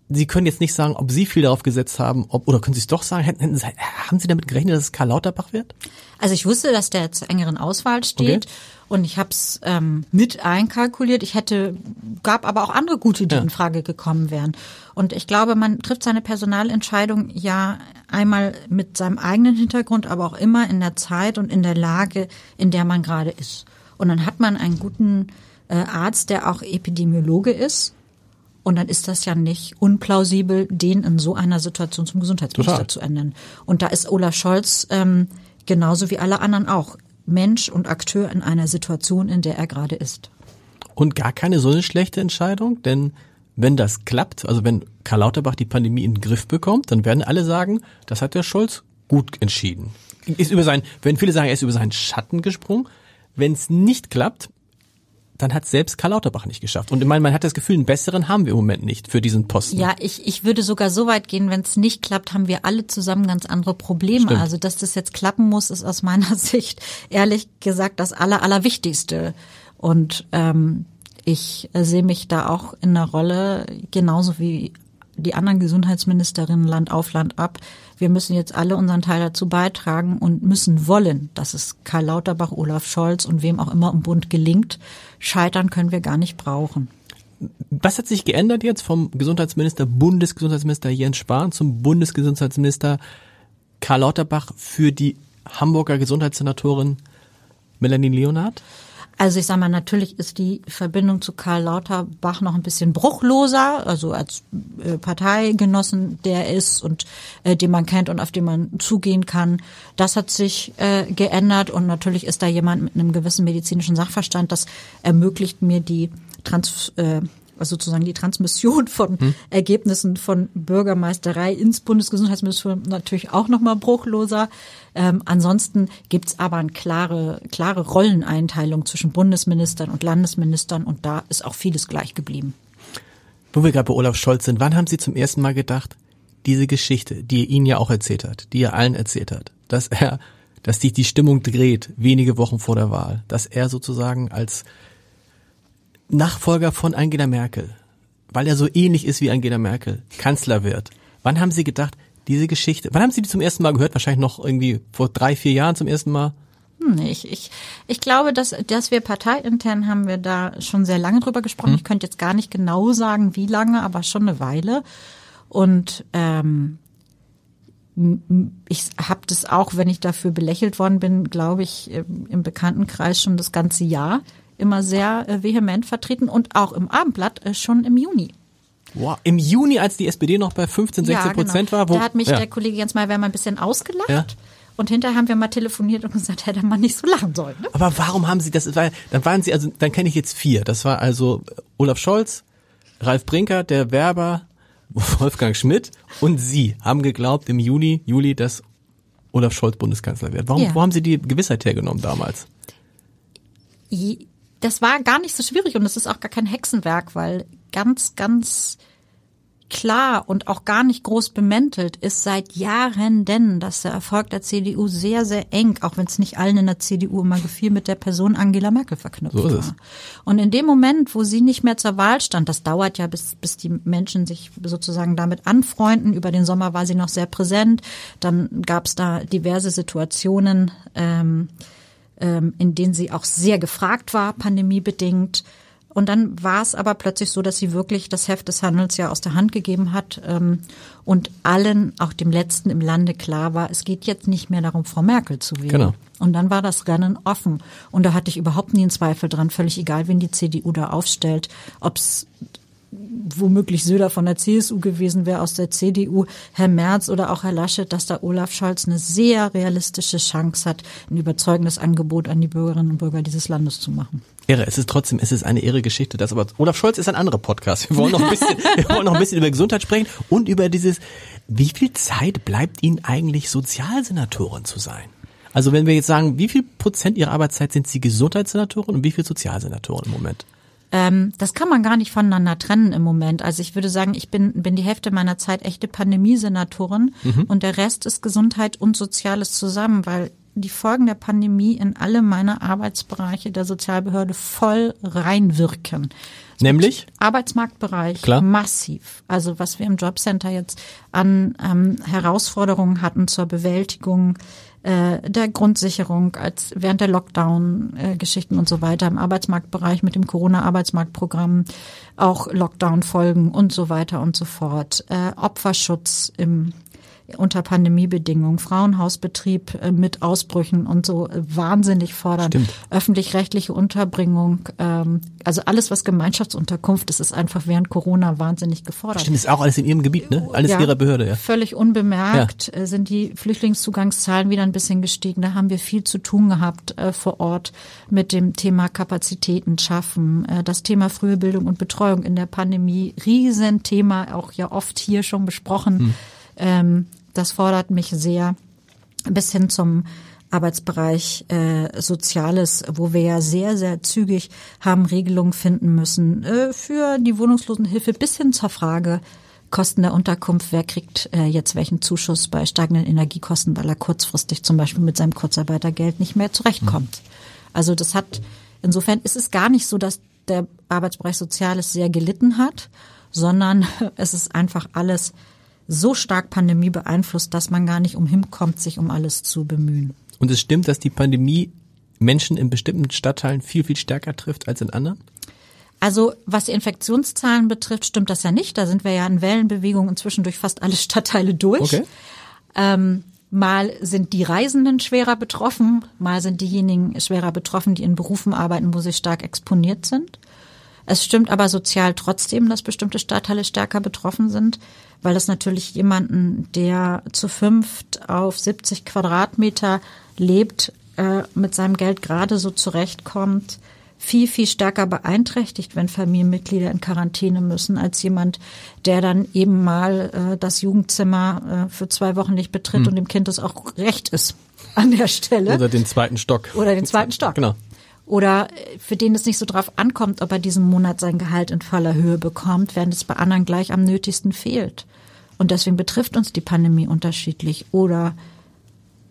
Sie können jetzt nicht sagen, ob Sie viel darauf gesetzt haben, ob, oder können Sie es doch sagen? Hätten, Sie, haben Sie damit gerechnet, dass es Karl Lauterbach wird? Also ich wusste, dass der zur engeren Auswahl steht. Okay. Und ich habe es ähm, mit einkalkuliert. Ich hätte, gab aber auch andere gute, die ja. in Frage gekommen wären. Und ich glaube, man trifft seine Personalentscheidung ja einmal mit seinem eigenen Hintergrund, aber auch immer in der Zeit und in der Lage, in der man gerade ist. Und dann hat man einen guten äh, Arzt, der auch Epidemiologe ist. Und dann ist das ja nicht unplausibel, den in so einer Situation zum Gesundheitsminister Total. zu ernennen. Und da ist Olaf Scholz ähm, genauso wie alle anderen auch Mensch und Akteur in einer Situation, in der er gerade ist. Und gar keine so eine schlechte Entscheidung, denn wenn das klappt, also wenn Karl Lauterbach die Pandemie in den Griff bekommt, dann werden alle sagen, das hat der Scholz gut entschieden. Ist über sein, wenn viele sagen, er ist über seinen Schatten gesprungen. Wenn es nicht klappt, dann hat selbst Karl Lauterbach nicht geschafft. Und ich meine, man hat das Gefühl, einen besseren haben wir im Moment nicht für diesen Posten. Ja, ich, ich würde sogar so weit gehen, wenn es nicht klappt, haben wir alle zusammen ganz andere Probleme. Stimmt. Also, dass das jetzt klappen muss, ist aus meiner Sicht ehrlich gesagt das Aller, Allerwichtigste. Und ähm, ich sehe mich da auch in der Rolle, genauso wie die anderen Gesundheitsministerinnen Land auf Land ab. Wir müssen jetzt alle unseren Teil dazu beitragen und müssen wollen, dass es Karl Lauterbach, Olaf Scholz und wem auch immer im Bund gelingt. Scheitern können wir gar nicht brauchen. Was hat sich geändert jetzt vom Gesundheitsminister, Bundesgesundheitsminister Jens Spahn zum Bundesgesundheitsminister Karl Lauterbach für die Hamburger Gesundheitssenatorin Melanie Leonhardt? Also ich sage mal, natürlich ist die Verbindung zu Karl Lauterbach noch ein bisschen bruchloser, also als äh, Parteigenossen, der ist und äh, den man kennt und auf den man zugehen kann. Das hat sich äh, geändert und natürlich ist da jemand mit einem gewissen medizinischen Sachverstand. Das ermöglicht mir die Trans äh, also sozusagen die Transmission von hm. Ergebnissen von Bürgermeisterei ins Bundesgesundheitsministerium natürlich auch nochmal bruchloser. Ähm, ansonsten gibt's aber eine klare, klare Rolleneinteilung zwischen Bundesministern und Landesministern und da ist auch vieles gleich geblieben. Wo wir gerade bei Olaf Scholz sind, wann haben Sie zum ersten Mal gedacht, diese Geschichte, die er Ihnen ja auch erzählt hat, die er allen erzählt hat, dass er, dass sich die Stimmung dreht, wenige Wochen vor der Wahl, dass er sozusagen als Nachfolger von Angela Merkel, weil er so ähnlich ist wie Angela Merkel, Kanzler wird. Wann haben Sie gedacht, diese Geschichte, wann haben Sie die zum ersten Mal gehört? Wahrscheinlich noch irgendwie vor drei, vier Jahren zum ersten Mal? Hm, ich, ich, ich glaube, dass, dass wir parteiintern haben wir da schon sehr lange drüber gesprochen. Hm. Ich könnte jetzt gar nicht genau sagen, wie lange, aber schon eine Weile. Und ähm, ich habe das auch, wenn ich dafür belächelt worden bin, glaube ich, im Bekanntenkreis schon das ganze Jahr immer sehr äh, vehement vertreten und auch im Abendblatt äh, schon im Juni. Wow. Im Juni, als die SPD noch bei 15, 16 ja, genau. Prozent war, wo, da hat mich ja. der Kollege Jens mal ein bisschen ausgelacht. Ja. Und hinterher haben wir mal telefoniert und gesagt, hätte man nicht so lachen sollen. Ne? Aber warum haben Sie das? Weil dann waren Sie also, dann kenne ich jetzt vier. Das war also Olaf Scholz, Ralf Brinker, der Werber, Wolfgang Schmidt und Sie haben geglaubt im Juni, Juli, dass Olaf Scholz Bundeskanzler wird. Warum, ja. wo haben Sie die Gewissheit hergenommen damals? Das war gar nicht so schwierig und es ist auch gar kein Hexenwerk, weil ganz, ganz klar und auch gar nicht groß bemäntelt ist seit Jahren denn, dass der Erfolg der CDU sehr, sehr eng, auch wenn es nicht allen in der CDU immer gefiel, mit der Person Angela Merkel verknüpft so war. Und in dem Moment, wo sie nicht mehr zur Wahl stand, das dauert ja, bis, bis die Menschen sich sozusagen damit anfreunden. Über den Sommer war sie noch sehr präsent. Dann gab es da diverse Situationen, ähm, in denen sie auch sehr gefragt war, pandemiebedingt. Und dann war es aber plötzlich so, dass sie wirklich das Heft des Handels ja aus der Hand gegeben hat ähm, und allen, auch dem Letzten im Lande klar war, es geht jetzt nicht mehr darum, Frau Merkel zu wählen. Genau. Und dann war das Rennen offen. Und da hatte ich überhaupt nie einen Zweifel dran, völlig egal, wen die CDU da aufstellt, ob es womöglich Söder von der CSU gewesen wäre, aus der CDU, Herr Merz oder auch Herr Laschet, dass da Olaf Scholz eine sehr realistische Chance hat, ein überzeugendes Angebot an die Bürgerinnen und Bürger dieses Landes zu machen. Irre, es ist trotzdem, es ist eine irre Geschichte, das aber Olaf Scholz ist ein anderer Podcast. Wir wollen noch ein bisschen, wir wollen noch ein bisschen über Gesundheit sprechen und über dieses, wie viel Zeit bleibt Ihnen eigentlich Sozialsenatorin zu sein? Also wenn wir jetzt sagen, wie viel Prozent Ihrer Arbeitszeit sind Sie Gesundheitssenatorin und wie viel Sozialsenatorin im Moment? Ähm, das kann man gar nicht voneinander trennen im Moment. Also ich würde sagen, ich bin, bin die Hälfte meiner Zeit echte Pandemiesenatorin mhm. und der Rest ist Gesundheit und Soziales zusammen, weil die Folgen der Pandemie in alle meine Arbeitsbereiche der Sozialbehörde voll reinwirken. Nämlich? Arbeitsmarktbereich Klar. massiv. Also was wir im Jobcenter jetzt an ähm, Herausforderungen hatten zur Bewältigung äh, der Grundsicherung als während der Lockdown-Geschichten und so weiter im Arbeitsmarktbereich mit dem Corona-Arbeitsmarktprogramm auch Lockdown-Folgen und so weiter und so fort. Äh, Opferschutz im unter Pandemiebedingungen, Frauenhausbetrieb äh, mit Ausbrüchen und so äh, wahnsinnig fordern, öffentlich-rechtliche Unterbringung, ähm, also alles, was Gemeinschaftsunterkunft ist, ist einfach während Corona wahnsinnig gefordert. Stimmt, ist auch alles in Ihrem Gebiet, ne? Alles ja, Ihrer Behörde, ja. Völlig unbemerkt ja. Äh, sind die Flüchtlingszugangszahlen wieder ein bisschen gestiegen. Da haben wir viel zu tun gehabt vor Ort mit dem Thema Kapazitäten schaffen, das Thema frühe Bildung und Betreuung in der Pandemie, Riesenthema, auch ja oft hier schon besprochen. Hm ähm, das fordert mich sehr bis hin zum Arbeitsbereich äh, Soziales, wo wir ja sehr, sehr zügig haben Regelungen finden müssen äh, für die Wohnungslosenhilfe bis hin zur Frage Kosten der Unterkunft, wer kriegt äh, jetzt welchen Zuschuss bei steigenden Energiekosten, weil er kurzfristig zum Beispiel mit seinem Kurzarbeitergeld nicht mehr zurechtkommt. Also das hat, insofern ist es gar nicht so, dass der Arbeitsbereich Soziales sehr gelitten hat, sondern es ist einfach alles so stark Pandemie beeinflusst, dass man gar nicht umhin kommt, sich um alles zu bemühen. Und es stimmt, dass die Pandemie Menschen in bestimmten Stadtteilen viel, viel stärker trifft als in anderen? Also was die Infektionszahlen betrifft, stimmt das ja nicht. Da sind wir ja in Wellenbewegung inzwischen durch fast alle Stadtteile durch. Okay. Ähm, mal sind die Reisenden schwerer betroffen, mal sind diejenigen schwerer betroffen, die in Berufen arbeiten, wo sie stark exponiert sind. Es stimmt aber sozial trotzdem, dass bestimmte Stadtteile stärker betroffen sind, weil das natürlich jemanden, der zu fünft auf 70 Quadratmeter lebt, äh, mit seinem Geld gerade so zurechtkommt, viel, viel stärker beeinträchtigt, wenn Familienmitglieder in Quarantäne müssen, als jemand, der dann eben mal äh, das Jugendzimmer äh, für zwei Wochen nicht betritt hm. und dem Kind das auch recht ist an der Stelle. Oder den zweiten Stock. Oder den zweiten Stock. Genau. Oder äh, für den es nicht so drauf ankommt, ob er diesen Monat sein Gehalt in voller Höhe bekommt, während es bei anderen gleich am nötigsten fehlt. Und deswegen betrifft uns die Pandemie unterschiedlich. Oder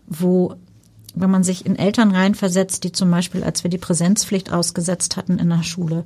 wo wenn man sich in Eltern reinversetzt, die zum Beispiel, als wir die Präsenzpflicht ausgesetzt hatten in der Schule,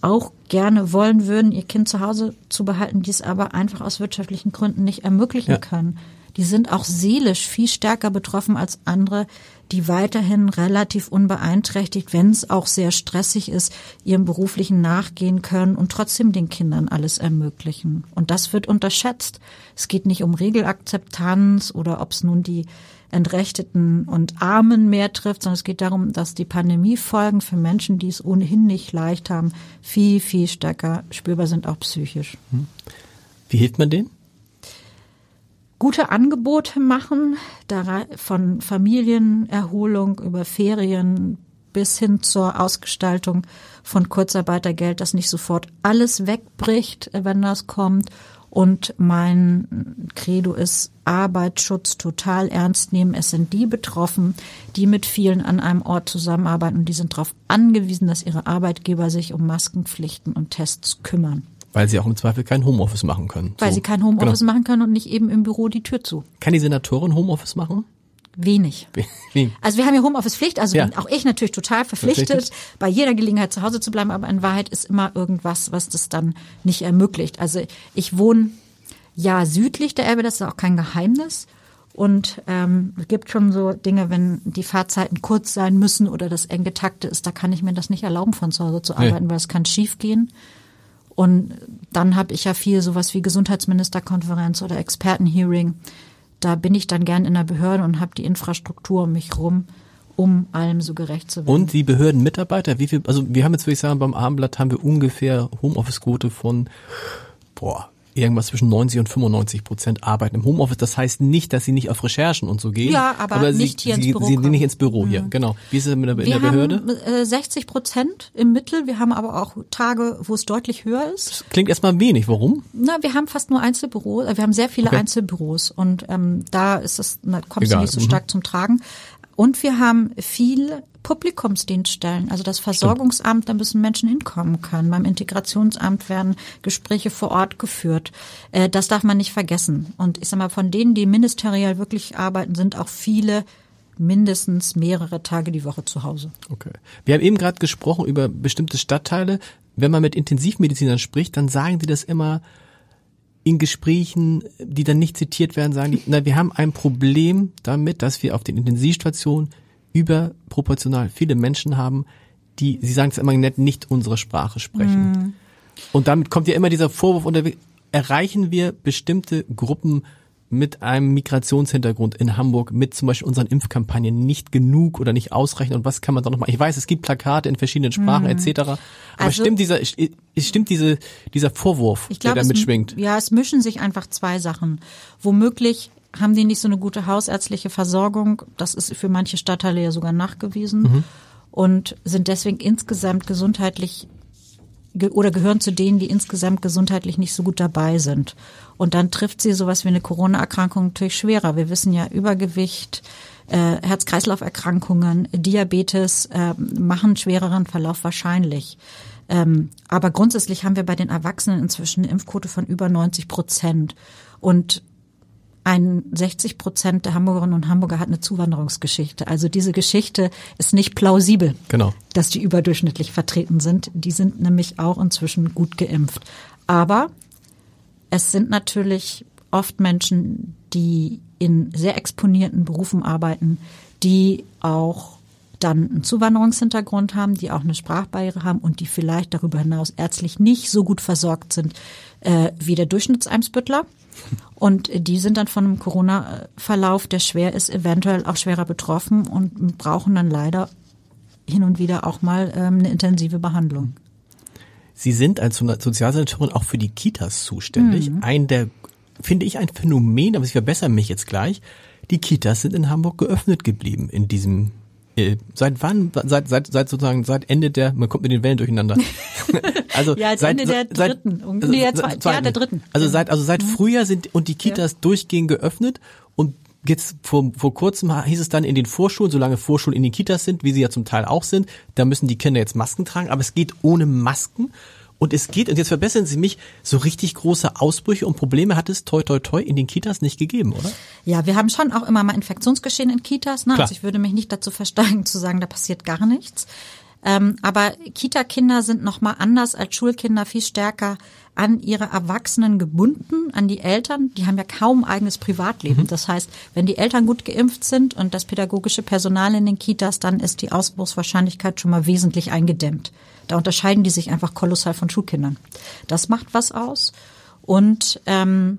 auch gerne wollen würden, ihr Kind zu Hause zu behalten, die es aber einfach aus wirtschaftlichen Gründen nicht ermöglichen ja. können. Die sind auch seelisch viel stärker betroffen als andere, die weiterhin relativ unbeeinträchtigt, wenn es auch sehr stressig ist, ihrem beruflichen nachgehen können und trotzdem den Kindern alles ermöglichen. Und das wird unterschätzt. Es geht nicht um Regelakzeptanz oder ob es nun die Entrechteten und Armen mehr trifft, sondern es geht darum, dass die Pandemiefolgen für Menschen, die es ohnehin nicht leicht haben, viel, viel stärker spürbar sind, auch psychisch. Hm. Wie hilft man denen? Gute Angebote machen, von Familienerholung über Ferien bis hin zur Ausgestaltung von Kurzarbeitergeld, dass nicht sofort alles wegbricht, wenn das kommt und mein Credo ist Arbeitsschutz total ernst nehmen. Es sind die betroffen, die mit vielen an einem Ort zusammenarbeiten und die sind darauf angewiesen, dass ihre Arbeitgeber sich um Maskenpflichten und Tests kümmern. Weil sie auch im Zweifel kein Homeoffice machen können. Weil so. sie kein Homeoffice genau. machen können und nicht eben im Büro die Tür zu. Kann die Senatorin Homeoffice machen? Wenig. Wenig. Also wir haben ja Homeoffice-Pflicht, also ja. bin auch ich natürlich total verpflichtet, verpflichtet, bei jeder Gelegenheit zu Hause zu bleiben, aber in Wahrheit ist immer irgendwas, was das dann nicht ermöglicht. Also ich wohne ja südlich der Elbe, das ist auch kein Geheimnis. Und ähm, es gibt schon so Dinge, wenn die Fahrzeiten kurz sein müssen oder das eng getakte ist, da kann ich mir das nicht erlauben, von zu Hause zu arbeiten, nee. weil es kann schief gehen. Und dann habe ich ja viel sowas wie Gesundheitsministerkonferenz oder Expertenhearing da bin ich dann gern in der Behörde und habe die Infrastruktur um mich rum, um allem so gerecht zu werden. Und die Behördenmitarbeiter, wie viel, also wir haben jetzt, würde ich sagen, beim Abendblatt haben wir ungefähr Homeoffice-Quote von, boah, irgendwas zwischen 90 und 95 Prozent arbeiten im Homeoffice. Das heißt nicht, dass sie nicht auf Recherchen und so gehen. Ja, aber, aber nicht sie, hier ins Büro. Sie sind nicht ins Büro hier, mhm. genau. Wie ist es in der, in der Behörde? Haben 60 Prozent im Mittel. Wir haben aber auch Tage, wo es deutlich höher ist. Das klingt erstmal wenig. Warum? Na, wir haben fast nur Einzelbüros. Wir haben sehr viele okay. Einzelbüros und ähm, da ist es, da kommst du nicht so stark mhm. zum Tragen. Und wir haben viel Publikumsdienststellen, also das Versorgungsamt, da müssen Menschen hinkommen können. Beim Integrationsamt werden Gespräche vor Ort geführt. Äh, das darf man nicht vergessen. Und ich sag mal, von denen, die ministeriell wirklich arbeiten, sind auch viele mindestens mehrere Tage die Woche zu Hause. Okay. Wir haben eben gerade gesprochen über bestimmte Stadtteile. Wenn man mit Intensivmedizinern spricht, dann sagen die das immer, in Gesprächen, die dann nicht zitiert werden, sagen die, na, wir haben ein Problem damit, dass wir auf den Intensivstationen überproportional viele Menschen haben, die, sie sagen es immer nett, nicht unsere Sprache sprechen. Mm. Und damit kommt ja immer dieser Vorwurf unterwegs, erreichen wir bestimmte Gruppen mit einem Migrationshintergrund in Hamburg mit zum Beispiel unseren Impfkampagnen nicht genug oder nicht ausreichend und was kann man da noch machen? Ich weiß, es gibt Plakate in verschiedenen Sprachen mhm. etc. Aber also, stimmt dieser stimmt diese dieser Vorwurf, glaub, der da mitschwingt? ja, es mischen sich einfach zwei Sachen. Womöglich haben die nicht so eine gute hausärztliche Versorgung. Das ist für manche Stadtteile ja sogar nachgewiesen. Mhm. Und sind deswegen insgesamt gesundheitlich oder gehören zu denen, die insgesamt gesundheitlich nicht so gut dabei sind. Und dann trifft sie sowas wie eine Corona-Erkrankung natürlich schwerer. Wir wissen ja, Übergewicht, äh, Herz-Kreislauf-Erkrankungen, Diabetes äh, machen schwereren Verlauf wahrscheinlich. Ähm, aber grundsätzlich haben wir bei den Erwachsenen inzwischen eine Impfquote von über 90 Prozent. Und ein 60 Prozent der Hamburgerinnen und Hamburger hat eine Zuwanderungsgeschichte. Also diese Geschichte ist nicht plausibel, genau. dass die überdurchschnittlich vertreten sind. Die sind nämlich auch inzwischen gut geimpft. Aber es sind natürlich oft Menschen, die in sehr exponierten Berufen arbeiten, die auch dann einen Zuwanderungshintergrund haben, die auch eine Sprachbarriere haben und die vielleicht darüber hinaus ärztlich nicht so gut versorgt sind äh, wie der Durchschnittseimsbüttler. Und die sind dann von einem Corona-Verlauf, der schwer ist, eventuell auch schwerer betroffen und brauchen dann leider hin und wieder auch mal ähm, eine intensive Behandlung. Sie sind als Sozialsenatorin auch für die Kitas zuständig. Mhm. Ein der, finde ich, ein Phänomen, aber ich verbessere mich jetzt gleich. Die Kitas sind in Hamburg geöffnet geblieben in diesem seit wann? Seit, seit, seit sozusagen, seit Ende der, man kommt mit den Wellen durcheinander. also ja, seit, Ende der dritten. Seit, nee, der zweiten, ja, der dritten. Also seit, also seit mhm. Frühjahr sind und die Kitas ja. durchgehend geöffnet und jetzt vor, vor kurzem hieß es dann in den Vorschulen, solange Vorschulen in den Kitas sind, wie sie ja zum Teil auch sind, da müssen die Kinder jetzt Masken tragen, aber es geht ohne Masken. Und es geht, und jetzt verbessern Sie mich, so richtig große Ausbrüche und Probleme hat es toi toi toi in den Kitas nicht gegeben, oder? Ja, wir haben schon auch immer mal Infektionsgeschehen in Kitas. Ne? Also ich würde mich nicht dazu versteigen zu sagen, da passiert gar nichts. Ähm, aber Kita-Kinder sind nochmal anders als Schulkinder viel stärker an ihre Erwachsenen gebunden, an die Eltern. Die haben ja kaum eigenes Privatleben. Mhm. Das heißt, wenn die Eltern gut geimpft sind und das pädagogische Personal in den Kitas, dann ist die Ausbruchswahrscheinlichkeit schon mal wesentlich eingedämmt. Da unterscheiden die sich einfach kolossal von Schulkindern. Das macht was aus. Und ähm,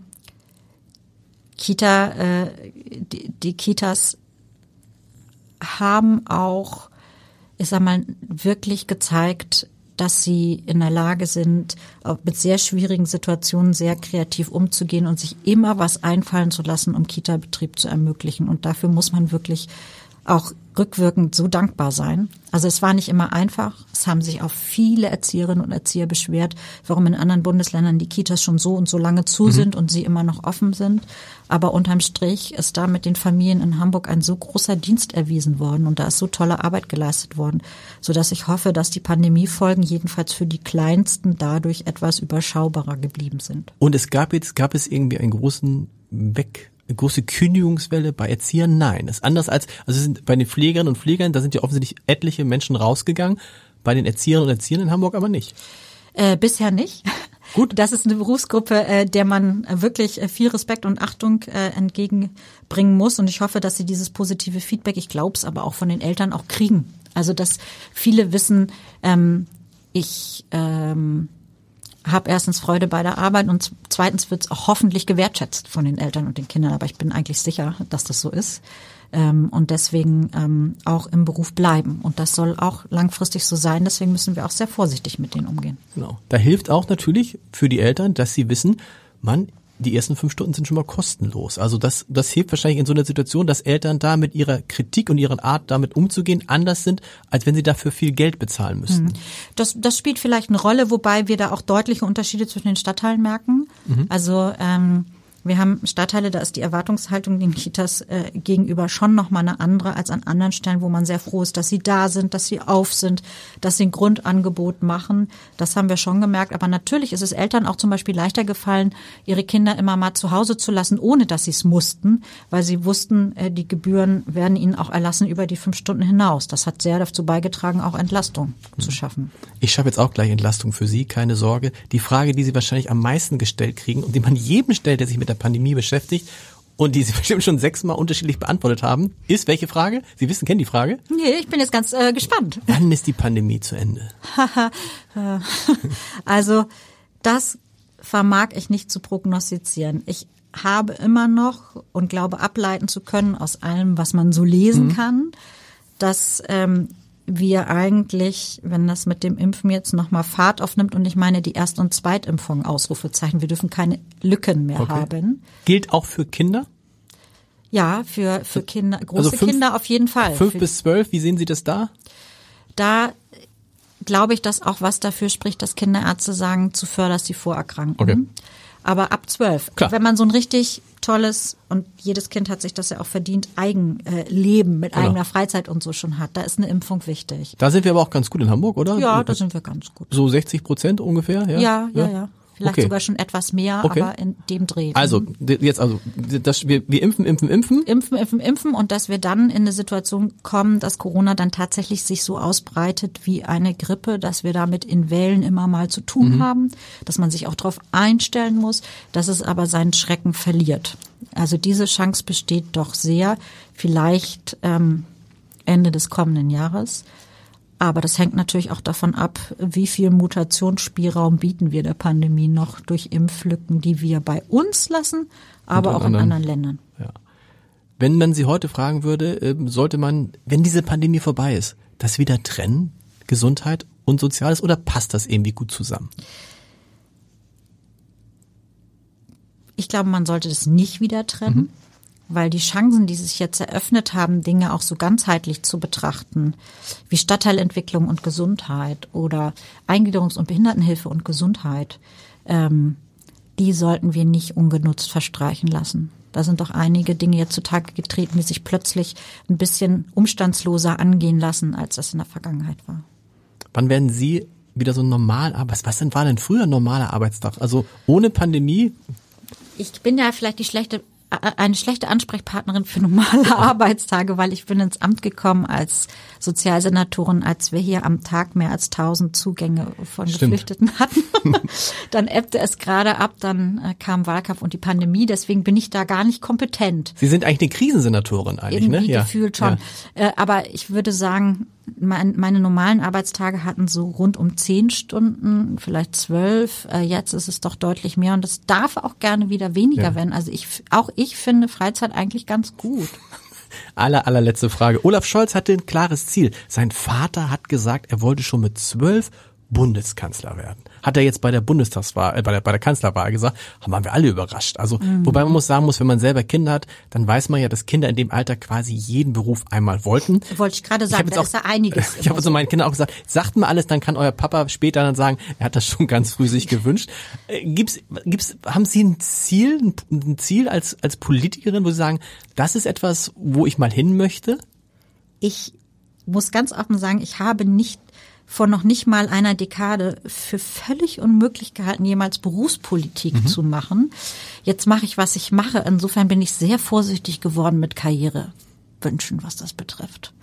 Kita, äh, die, die Kitas haben auch, ich sag mal, wirklich gezeigt, dass sie in der Lage sind, mit sehr schwierigen Situationen sehr kreativ umzugehen und sich immer was einfallen zu lassen, um Kita-Betrieb zu ermöglichen. Und dafür muss man wirklich auch rückwirkend so dankbar sein. Also es war nicht immer einfach. Es haben sich auch viele Erzieherinnen und Erzieher beschwert, warum in anderen Bundesländern die Kitas schon so und so lange zu mhm. sind und sie immer noch offen sind. Aber unterm Strich ist da mit den Familien in Hamburg ein so großer Dienst erwiesen worden und da ist so tolle Arbeit geleistet worden, so dass ich hoffe, dass die Pandemiefolgen jedenfalls für die Kleinsten dadurch etwas überschaubarer geblieben sind. Und es gab jetzt, gab es irgendwie einen großen Weg große Kündigungswelle bei Erziehern? Nein. Das ist anders als, also sind bei den Pflegerinnen und Pflegern, da sind ja offensichtlich etliche Menschen rausgegangen, bei den Erziehern und Erziehern in Hamburg aber nicht. Äh, bisher nicht. Gut. Das ist eine Berufsgruppe, äh, der man wirklich äh, viel Respekt und Achtung äh, entgegenbringen muss. Und ich hoffe, dass sie dieses positive Feedback, ich glaube es aber auch von den Eltern auch kriegen. Also dass viele wissen, ähm, ich ähm, habe erstens Freude bei der Arbeit und zweitens wird es auch hoffentlich gewertschätzt von den Eltern und den Kindern. Aber ich bin eigentlich sicher, dass das so ist. Ähm, und deswegen ähm, auch im Beruf bleiben. Und das soll auch langfristig so sein. Deswegen müssen wir auch sehr vorsichtig mit denen umgehen. Genau. Da hilft auch natürlich für die Eltern, dass sie wissen, man, die ersten fünf Stunden sind schon mal kostenlos. Also das, das hilft wahrscheinlich in so einer Situation, dass Eltern da mit ihrer Kritik und ihrer Art damit umzugehen anders sind, als wenn sie dafür viel Geld bezahlen müssten. Mhm. Das, das spielt vielleicht eine Rolle, wobei wir da auch deutliche Unterschiede zwischen den Stadtteilen merken. Mhm. Also ähm, wir haben Stadtteile, da ist die Erwartungshaltung den Kitas äh, gegenüber schon nochmal eine andere als an anderen Stellen, wo man sehr froh ist, dass sie da sind, dass sie auf sind, dass sie ein Grundangebot machen. Das haben wir schon gemerkt. Aber natürlich ist es Eltern auch zum Beispiel leichter gefallen, ihre Kinder immer mal zu Hause zu lassen, ohne dass sie es mussten, weil sie wussten, äh, die Gebühren werden ihnen auch erlassen über die fünf Stunden hinaus. Das hat sehr dazu beigetragen, auch Entlastung mhm. zu schaffen. Ich schaffe jetzt auch gleich Entlastung für Sie, keine Sorge. Die Frage, die Sie wahrscheinlich am meisten gestellt kriegen und die man jedem stellt, der sich mit der Pandemie beschäftigt und die Sie bestimmt schon sechsmal unterschiedlich beantwortet haben, ist welche Frage? Sie wissen, kennen die Frage? Nee, ich bin jetzt ganz äh, gespannt. Wann ist die Pandemie zu Ende? also, das vermag ich nicht zu prognostizieren. Ich habe immer noch und glaube ableiten zu können aus allem, was man so lesen mhm. kann, dass ähm, wir eigentlich, wenn das mit dem Impfen jetzt nochmal Fahrt aufnimmt und ich meine die Erst- und Zweitimpfung Ausrufezeichen, wir dürfen keine Lücken mehr okay. haben. Gilt auch für Kinder? Ja, für, für Kinder, große also fünf, Kinder auf jeden Fall. Fünf bis zwölf, wie sehen Sie das da? Da glaube ich, dass auch was dafür spricht, dass Kinderärzte sagen, zu förderst die Vorerkrankung. Okay. Aber ab zwölf. Wenn man so ein richtig tolles und jedes Kind hat sich das ja auch verdient, Eigenleben mit genau. eigener Freizeit und so schon hat. Da ist eine Impfung wichtig. Da sind wir aber auch ganz gut in Hamburg, oder? Ja, da sind wir ganz gut. So 60 Prozent ungefähr? Ja, ja, ja. ja. ja. Vielleicht okay. sogar schon etwas mehr, okay. aber in dem Dreh. Also jetzt also das, wir, wir impfen, impfen, impfen. Impfen, impfen, impfen und dass wir dann in eine Situation kommen, dass Corona dann tatsächlich sich so ausbreitet wie eine Grippe, dass wir damit in Wellen immer mal zu tun mhm. haben, dass man sich auch darauf einstellen muss, dass es aber seinen Schrecken verliert. Also diese Chance besteht doch sehr, vielleicht ähm, Ende des kommenden Jahres. Aber das hängt natürlich auch davon ab, wie viel Mutationsspielraum bieten wir der Pandemie noch durch Impflücken, die wir bei uns lassen, aber auch in anderen, anderen Ländern. Ja. Wenn man Sie heute fragen würde, ähm, sollte man, wenn diese Pandemie vorbei ist, das wieder trennen, Gesundheit und Soziales, oder passt das irgendwie gut zusammen? Ich glaube, man sollte das nicht wieder trennen. Mhm weil die Chancen, die sich jetzt eröffnet haben, Dinge auch so ganzheitlich zu betrachten, wie Stadtteilentwicklung und Gesundheit oder Eingliederungs- und Behindertenhilfe und Gesundheit, ähm, die sollten wir nicht ungenutzt verstreichen lassen. Da sind doch einige Dinge jetzt zutage getreten, die sich plötzlich ein bisschen umstandsloser angehen lassen, als das in der Vergangenheit war. Wann werden Sie wieder so normal arbeiten? Was denn war denn früher normaler Arbeitstag? Also ohne Pandemie? Ich bin ja vielleicht die schlechte eine schlechte Ansprechpartnerin für normale Arbeitstage, weil ich bin ins Amt gekommen als Sozialsenatorin, als wir hier am Tag mehr als 1000 Zugänge von Stimmt. Geflüchteten hatten. dann ebbte es gerade ab, dann äh, kam Wahlkampf und die Pandemie, deswegen bin ich da gar nicht kompetent. Sie sind eigentlich eine Krisensenatorin eigentlich, Irgendwie ne? Ja. gefühlt schon. Ja. Äh, aber ich würde sagen, mein, meine normalen Arbeitstage hatten so rund um zehn Stunden, vielleicht zwölf. Äh, jetzt ist es doch deutlich mehr und es darf auch gerne wieder weniger ja. werden. Also ich, auch ich finde Freizeit eigentlich ganz gut. Aller, allerletzte Frage. Olaf Scholz hatte ein klares Ziel. Sein Vater hat gesagt, er wollte schon mit zwölf Bundeskanzler werden. Hat er jetzt bei der Bundestagswahl, äh, bei, der, bei der Kanzlerwahl gesagt, waren wir alle überrascht. Also, mhm. wobei man muss sagen muss, wenn man selber Kinder hat, dann weiß man ja, dass Kinder in dem Alter quasi jeden Beruf einmal wollten. Wollte ich gerade sagen, ich da ist ja einiges. Ich habe also meinen Kindern auch gesagt, sagt mir alles, dann kann euer Papa später dann sagen, er hat das schon ganz früh sich gewünscht. Äh, gibt's, gibt's, haben Sie ein Ziel, ein Ziel als, als Politikerin, wo Sie sagen, das ist etwas, wo ich mal hin möchte? Ich muss ganz offen sagen, ich habe nicht vor noch nicht mal einer Dekade für völlig unmöglich gehalten, jemals Berufspolitik mhm. zu machen. Jetzt mache ich, was ich mache. Insofern bin ich sehr vorsichtig geworden mit Karrierewünschen, was das betrifft.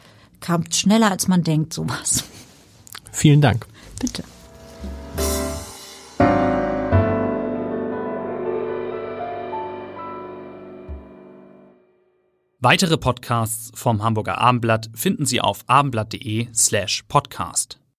Kam schneller, als man denkt, sowas. Vielen Dank. Bitte. Weitere Podcasts vom Hamburger Abendblatt finden Sie auf abendblatt.de slash podcast.